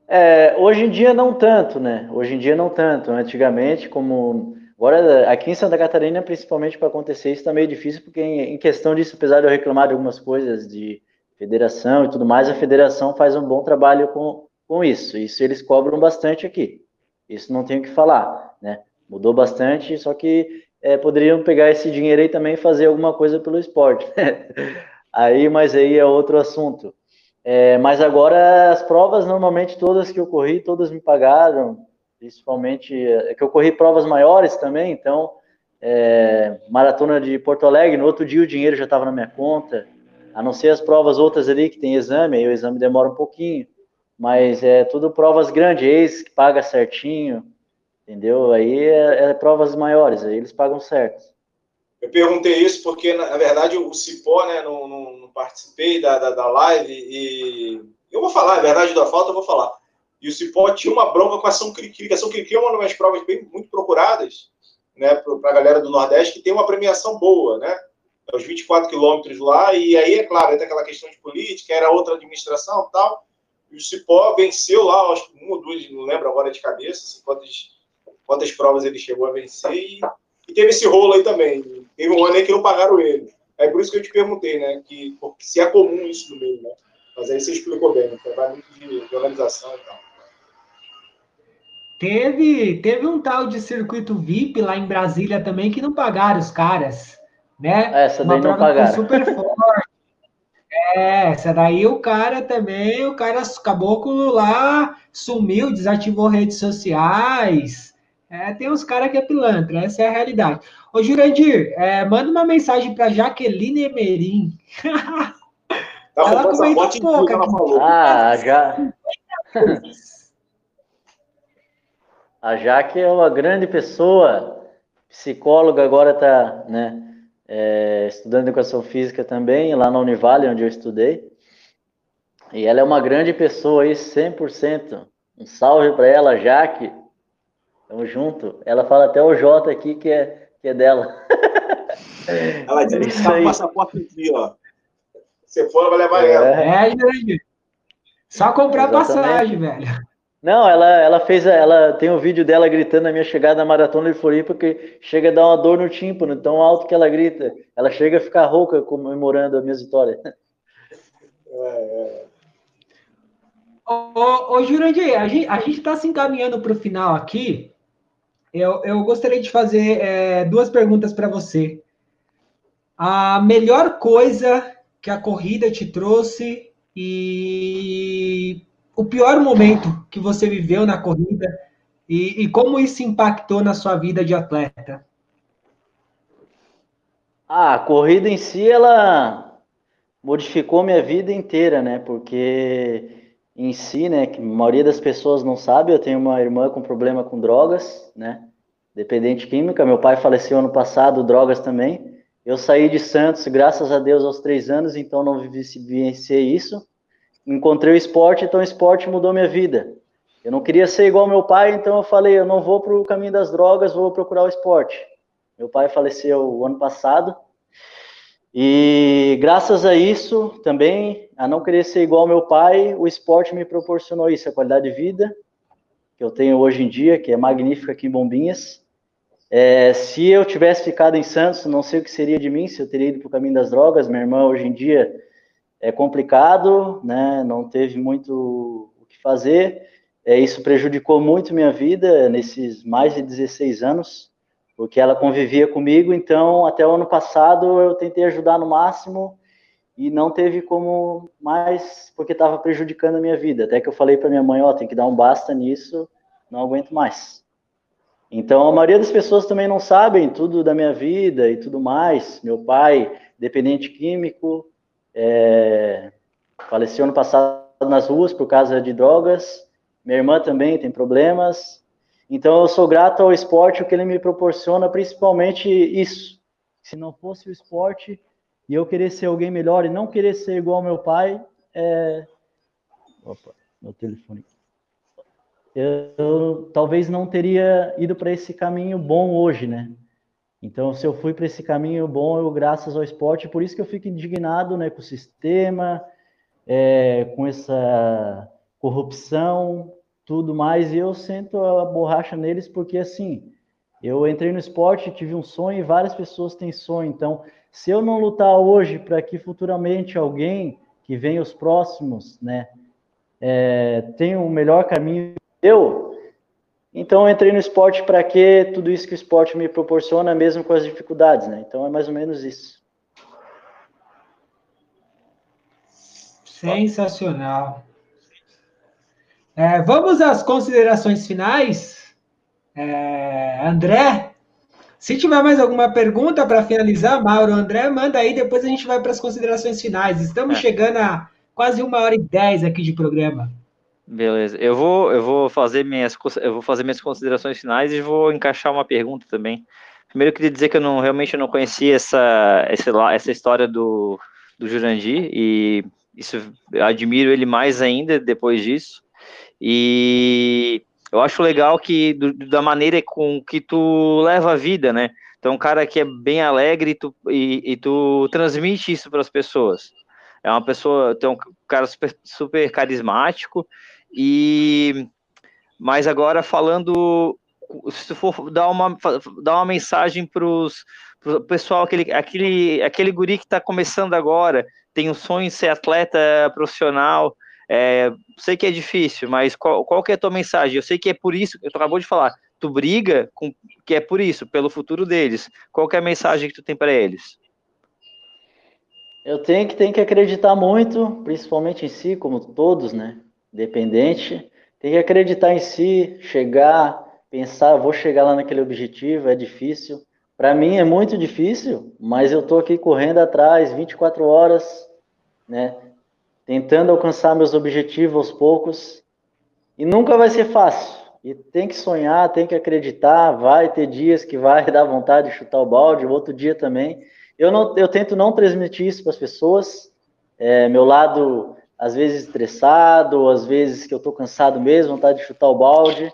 É, hoje em dia não tanto, né? Hoje em dia não tanto. Antigamente, como. Agora, aqui em Santa Catarina, principalmente para acontecer isso, está meio difícil, porque em, em questão disso, apesar de eu reclamar de algumas coisas de federação e tudo mais, a federação faz um bom trabalho com, com isso. Isso eles cobram bastante aqui. Isso não tenho o que falar, né? Mudou bastante, só que é, poderiam pegar esse dinheiro aí também e fazer alguma coisa pelo esporte. aí, mas aí é outro assunto. É, mas agora as provas, normalmente todas que eu corri, todas me pagaram. Principalmente, é que eu corri provas maiores também, então, é, maratona de Porto Alegre, no outro dia o dinheiro já estava na minha conta, a não ser as provas outras ali que tem exame, aí o exame demora um pouquinho, mas é tudo provas grandes, ex que paga certinho, entendeu? Aí é, é provas maiores, aí eles pagam certo. Eu perguntei isso porque, na verdade, o Cipó, né, não, não, não participei da, da, da, live e eu vou falar, a verdade da falta, eu vou falar. E o Cipó tinha uma bronca com a São Cricri. A São Cricri é uma das provas bem, muito procuradas né, para a galera do Nordeste, que tem uma premiação boa, né? É os 24 quilômetros lá, e aí, é claro, tem aquela questão de política, era outra administração tal. E o Cipó venceu lá, acho que uma ou duas, não lembro agora de cabeça, assim, quantas, quantas provas ele chegou a vencer, e, e teve esse rolo aí também. Teve um ano aí que não pagaram ele. É por isso que eu te perguntei, né? Que, se é comum isso no meio, né? Mas aí você explicou bem, né? Vai muito de organização e tal. Teve, teve um tal de circuito VIP lá em Brasília também que não pagaram os caras, né? Essa daí Uma não pagaram. super forte. É, essa daí o cara também, o cara caboclo lá sumiu, desativou redes sociais. É, tem uns caras que é pilantra, essa é a realidade. Ô, Jurandir, é, manda uma mensagem para Jaqueline Emerim. Tá ela comentou um pouco. Ela falou. Ah, já. a Jaque é uma grande pessoa, psicóloga, agora está né, é, estudando educação física também, lá na Univale, onde eu estudei. E ela é uma grande pessoa aí, 100%. Um salve para ela, Jaque. Tamo junto. Ela fala até o J aqui, que é, que é dela. Ela disse que tá o passaporte aqui, ó. Se for, vai levar é. ela. É, gente. Só comprar Exatamente. passagem, velho. Não, ela, ela fez, ela tem um vídeo dela gritando na minha chegada na maratona de Floripa que chega a dar uma dor no tímpano, tão alto que ela grita. Ela chega a ficar rouca comemorando a minha vitória. É. Ô, ô Jurandir, a gente está se encaminhando para o final aqui. Eu, eu gostaria de fazer é, duas perguntas para você. A melhor coisa que a corrida te trouxe e o pior momento que você viveu na corrida e, e como isso impactou na sua vida de atleta? Ah, a corrida em si, ela modificou minha vida inteira, né? Porque em si, né, que a maioria das pessoas não sabe, eu tenho uma irmã com problema com drogas, né? Dependente química. Meu pai faleceu ano passado, drogas também. Eu saí de Santos, graças a Deus, aos três anos, então não vivenciei isso. Encontrei o esporte, então o esporte mudou minha vida. Eu não queria ser igual meu pai, então eu falei, eu não vou para o caminho das drogas, vou procurar o esporte. Meu pai faleceu o ano passado, e graças a isso também, a não querer ser igual meu pai, o esporte me proporcionou isso, a qualidade de vida que eu tenho hoje em dia, que é magnífica aqui em Bombinhas. É, se eu tivesse ficado em Santos, não sei o que seria de mim, se eu teria ido para o caminho das drogas. Minha irmã hoje em dia é complicado, né? Não teve muito o que fazer. É, isso prejudicou muito minha vida nesses mais de 16 anos, porque ela convivia comigo. Então, até o ano passado, eu tentei ajudar no máximo e não teve como mais, porque estava prejudicando a minha vida. Até que eu falei para minha mãe: Ó, oh, tem que dar um basta nisso, não aguento mais. Então, a maioria das pessoas também não sabem tudo da minha vida e tudo mais. Meu pai, dependente químico, é, faleceu ano passado nas ruas por causa de drogas. Minha irmã também tem problemas. Então, eu sou grato ao esporte, o que ele me proporciona, principalmente isso. Se não fosse o esporte e eu querer ser alguém melhor e não querer ser igual ao meu pai, é... Opa, meu telefone eu, eu talvez não teria ido para esse caminho bom hoje, né? Então, se eu fui para esse caminho bom, eu graças ao esporte, por isso que eu fico indignado, né, com o sistema, é, com essa corrupção, tudo mais, e eu sento a borracha neles porque assim, eu entrei no esporte, tive um sonho e várias pessoas têm sonho. Então, se eu não lutar hoje para que futuramente alguém que venha os próximos, né, é, tenha um melhor caminho eu, então eu entrei no esporte para que tudo isso que o esporte me proporciona, mesmo com as dificuldades, né? Então é mais ou menos isso. Sensacional. É, vamos às considerações finais. É, André, se tiver mais alguma pergunta para finalizar, Mauro, André, manda aí, depois a gente vai para as considerações finais. Estamos é. chegando a quase uma hora e dez aqui de programa. Beleza. Eu vou, eu vou fazer minhas, eu vou fazer minhas considerações finais e vou encaixar uma pergunta também. Primeiro, eu queria dizer que eu não realmente não conhecia essa, essa, essa história do, do Jurandir e isso admiro ele mais ainda depois disso. E eu acho legal que do, da maneira com que tu leva a vida, né? Então, um cara que é bem alegre e tu, e, e tu transmite isso para as pessoas. É uma pessoa, tem um cara super, super carismático e mas agora falando se tu for dar uma, dar uma mensagem para o pessoal, aquele, aquele, aquele guri que está começando agora, tem o sonho de ser atleta profissional, é, sei que é difícil, mas qual, qual que é a tua mensagem? Eu sei que é por isso, eu acabou de falar, tu briga com que é por isso, pelo futuro deles. Qual que é a mensagem que tu tem para eles? Eu tenho que, tenho que acreditar muito, principalmente em si, como todos, né? Independente. Tem que acreditar em si, chegar, pensar, vou chegar lá naquele objetivo, é difícil. Para mim é muito difícil, mas eu estou aqui correndo atrás 24 horas, né? Tentando alcançar meus objetivos aos poucos. E nunca vai ser fácil. E tem que sonhar, tem que acreditar. Vai ter dias que vai dar vontade de chutar o balde, outro dia também. Eu, não, eu tento não transmitir isso para as pessoas. É, meu lado, às vezes estressado, às vezes que eu estou cansado mesmo, vontade de chutar o balde.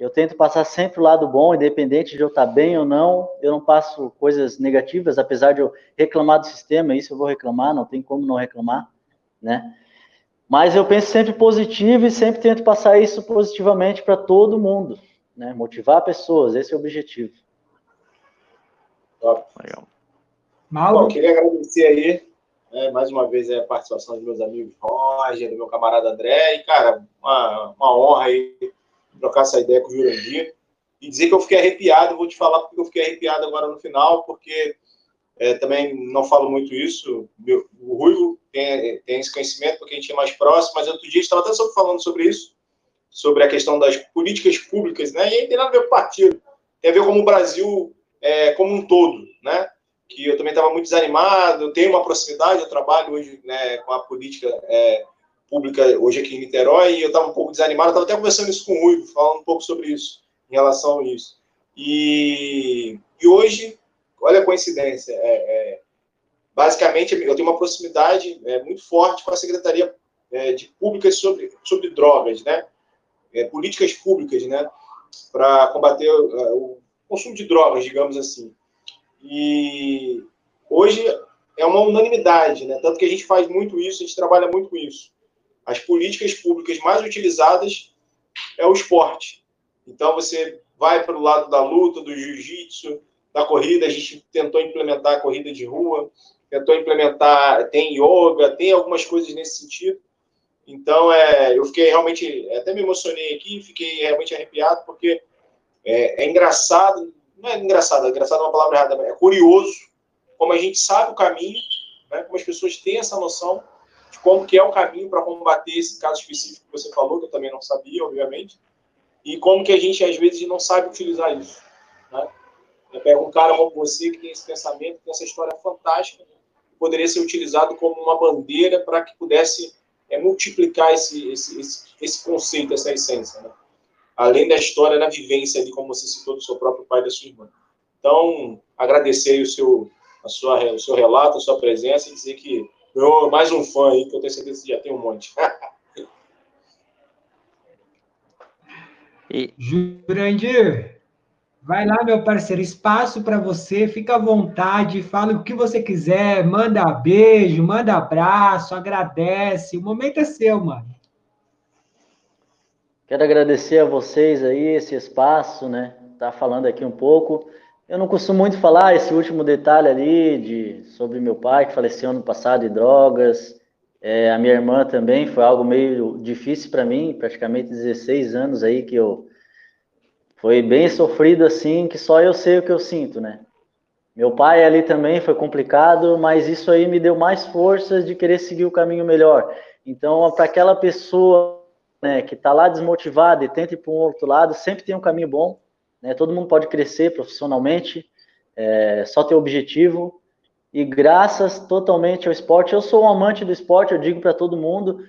Eu tento passar sempre o lado bom, independente de eu estar bem ou não. Eu não passo coisas negativas, apesar de eu reclamar do sistema, isso eu vou reclamar, não tem como não reclamar, né? Mas eu penso sempre positivo e sempre tento passar isso positivamente para todo mundo, né? Motivar pessoas, esse é o objetivo. Top. Legal. Bom, queria agradecer aí, né, mais uma vez, a participação dos meus amigos Roger, do meu camarada André, e, cara, uma, uma honra aí trocar essa ideia com o Jurandir e dizer que eu fiquei arrepiado. Vou te falar porque eu fiquei arrepiado agora no final, porque é, também não falo muito isso. Meu, o Ruivo tem, tem esse conhecimento porque a gente é mais próximo, mas outro dia estava até falando sobre isso, sobre a questão das políticas públicas, né? E aí tem nada a ver com partido, tem a ver com o Brasil é, como um todo, né? Que eu também estava muito desanimado, eu tenho uma proximidade, eu trabalho hoje né, com a política é, pública hoje aqui em Niterói, e eu estava um pouco desanimado, estava até conversando isso com o Rui, falando um pouco sobre isso, em relação a isso. E, e hoje, olha a coincidência, é, é, basicamente eu tenho uma proximidade é, muito forte com a Secretaria é, de Públicas sobre, sobre Drogas, né? É, políticas públicas, né? Para combater o, o consumo de drogas, digamos assim. E hoje é uma unanimidade, né? Tanto que a gente faz muito isso, a gente trabalha muito com isso as políticas públicas mais utilizadas é o esporte. Então, você vai para o lado da luta, do jiu-jitsu, da corrida. A gente tentou implementar a corrida de rua, tentou implementar, tem yoga, tem algumas coisas nesse sentido. Então, é, eu fiquei realmente, até me emocionei aqui, fiquei realmente arrepiado, porque é, é engraçado, não é engraçado, é engraçado é uma palavra errada, é curioso, como a gente sabe o caminho, né, como as pessoas têm essa noção, de como que é o caminho para combater esse caso específico que você falou, que eu também não sabia, obviamente, e como que a gente, às vezes, não sabe utilizar isso. Né? Pego um cara como você, que tem esse pensamento, que tem essa história fantástica, poderia ser utilizado como uma bandeira para que pudesse é, multiplicar esse, esse, esse, esse, conceito, essa essência. Né? Além da história, da vivência ali, como você citou, do seu próprio pai e da sua irmã. Então, agradecer o seu, a sua, o seu relato, a sua presença e dizer que meu, mais um fã aí, que eu tenho certeza que já tem um monte. e... Jurandir, vai lá, meu parceiro, espaço para você, fica à vontade, fala o que você quiser, manda beijo, manda abraço, agradece, o momento é seu, mano. Quero agradecer a vocês aí esse espaço, né? Tá falando aqui um pouco. Eu não costumo muito falar esse último detalhe ali de, sobre meu pai, que faleceu ano passado de drogas. É, a minha irmã também, foi algo meio difícil para mim, praticamente 16 anos aí que eu. Foi bem sofrido assim, que só eu sei o que eu sinto, né? Meu pai ali também foi complicado, mas isso aí me deu mais forças de querer seguir o caminho melhor. Então, para aquela pessoa né, que está lá desmotivada e tenta ir para um outro lado, sempre tem um caminho bom né? Todo mundo pode crescer profissionalmente, é, só ter objetivo. E graças totalmente ao esporte, eu sou um amante do esporte, eu digo para todo mundo,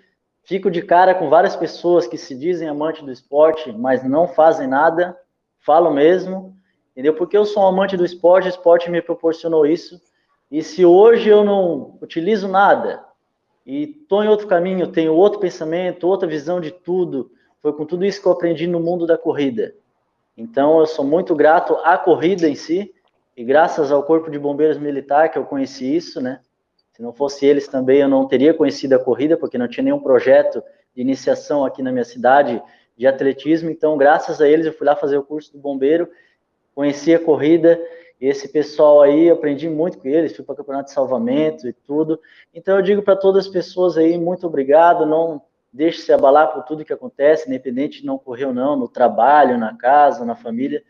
fico de cara com várias pessoas que se dizem amante do esporte, mas não fazem nada, falo mesmo, entendeu? Porque eu sou um amante do esporte, o esporte me proporcionou isso. E se hoje eu não utilizo nada e estou em outro caminho, tenho outro pensamento, outra visão de tudo, foi com tudo isso que eu aprendi no mundo da corrida. Então eu sou muito grato à corrida em si e graças ao Corpo de Bombeiros Militar que eu conheci isso, né? Se não fosse eles também eu não teria conhecido a corrida porque não tinha nenhum projeto de iniciação aqui na minha cidade de atletismo. Então graças a eles eu fui lá fazer o curso do bombeiro, conheci a corrida e esse pessoal aí, eu aprendi muito com eles, fui para campeonato de salvamento e tudo. Então eu digo para todas as pessoas aí, muito obrigado, não deixe se abalar por tudo que acontece, independente de não correr ou não, no trabalho, na casa, na família.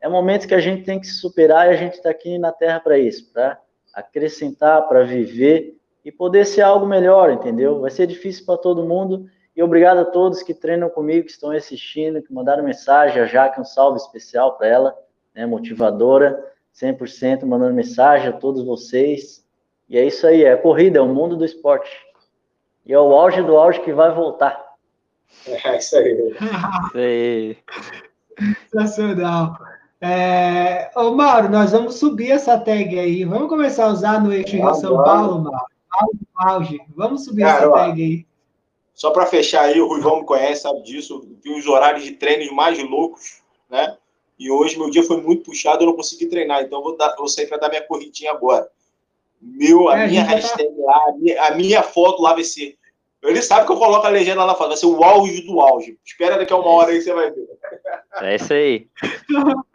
É momento que a gente tem que se superar e a gente está aqui na Terra para isso, para acrescentar, para viver e poder ser algo melhor, entendeu? Vai ser difícil para todo mundo. E obrigado a todos que treinam comigo, que estão assistindo, que mandaram mensagem, a Jaque, um salve especial para ela, né, motivadora. 100% mandando mensagem a todos vocês. E é isso aí, é a corrida, é o mundo do esporte. E é o auge do auge que vai voltar. É isso aí. Isso aí. Sensacional. É... Ô, Mauro, nós vamos subir essa tag aí. Vamos começar a usar no eixo Rio São Paulo, Mauro. Auge. Vamos subir Cara, essa tag aí. Só para fechar aí, o Ruivão me conhece, sabe disso. Tem os horários de treinos mais loucos, né? E hoje meu dia foi muito puxado, eu não consegui treinar, então vou, dar, vou sair para dar minha corridinha agora. Meu, a é, minha a tá hashtag tá... lá, a minha, a minha, foto lá vai ser. Ele sabe que eu coloco a legenda lá fora, vai ser o auge do auge. Espera daqui a uma hora aí você vai ver. É isso aí.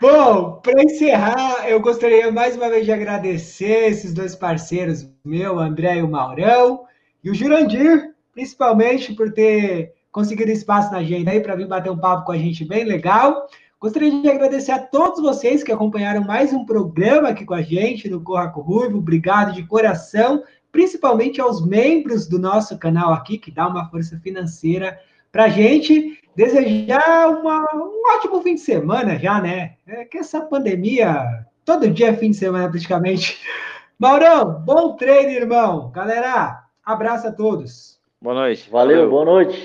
Bom, para encerrar, eu gostaria mais uma vez de agradecer esses dois parceiros, meu, André e o Maurão, e o Jurandir, principalmente por ter conseguido espaço na agenda aí para vir bater um papo com a gente bem legal. Gostaria de agradecer a todos vocês que acompanharam mais um programa aqui com a gente no Corra com Ruivo. Obrigado de coração, principalmente aos membros do nosso canal aqui, que dá uma força financeira para a gente. Desejar uma, um ótimo fim de semana já, né? É que essa pandemia, todo dia é fim de semana praticamente. Maurão, bom treino, irmão. Galera, abraço a todos. Boa noite. Valeu, Valeu. boa noite.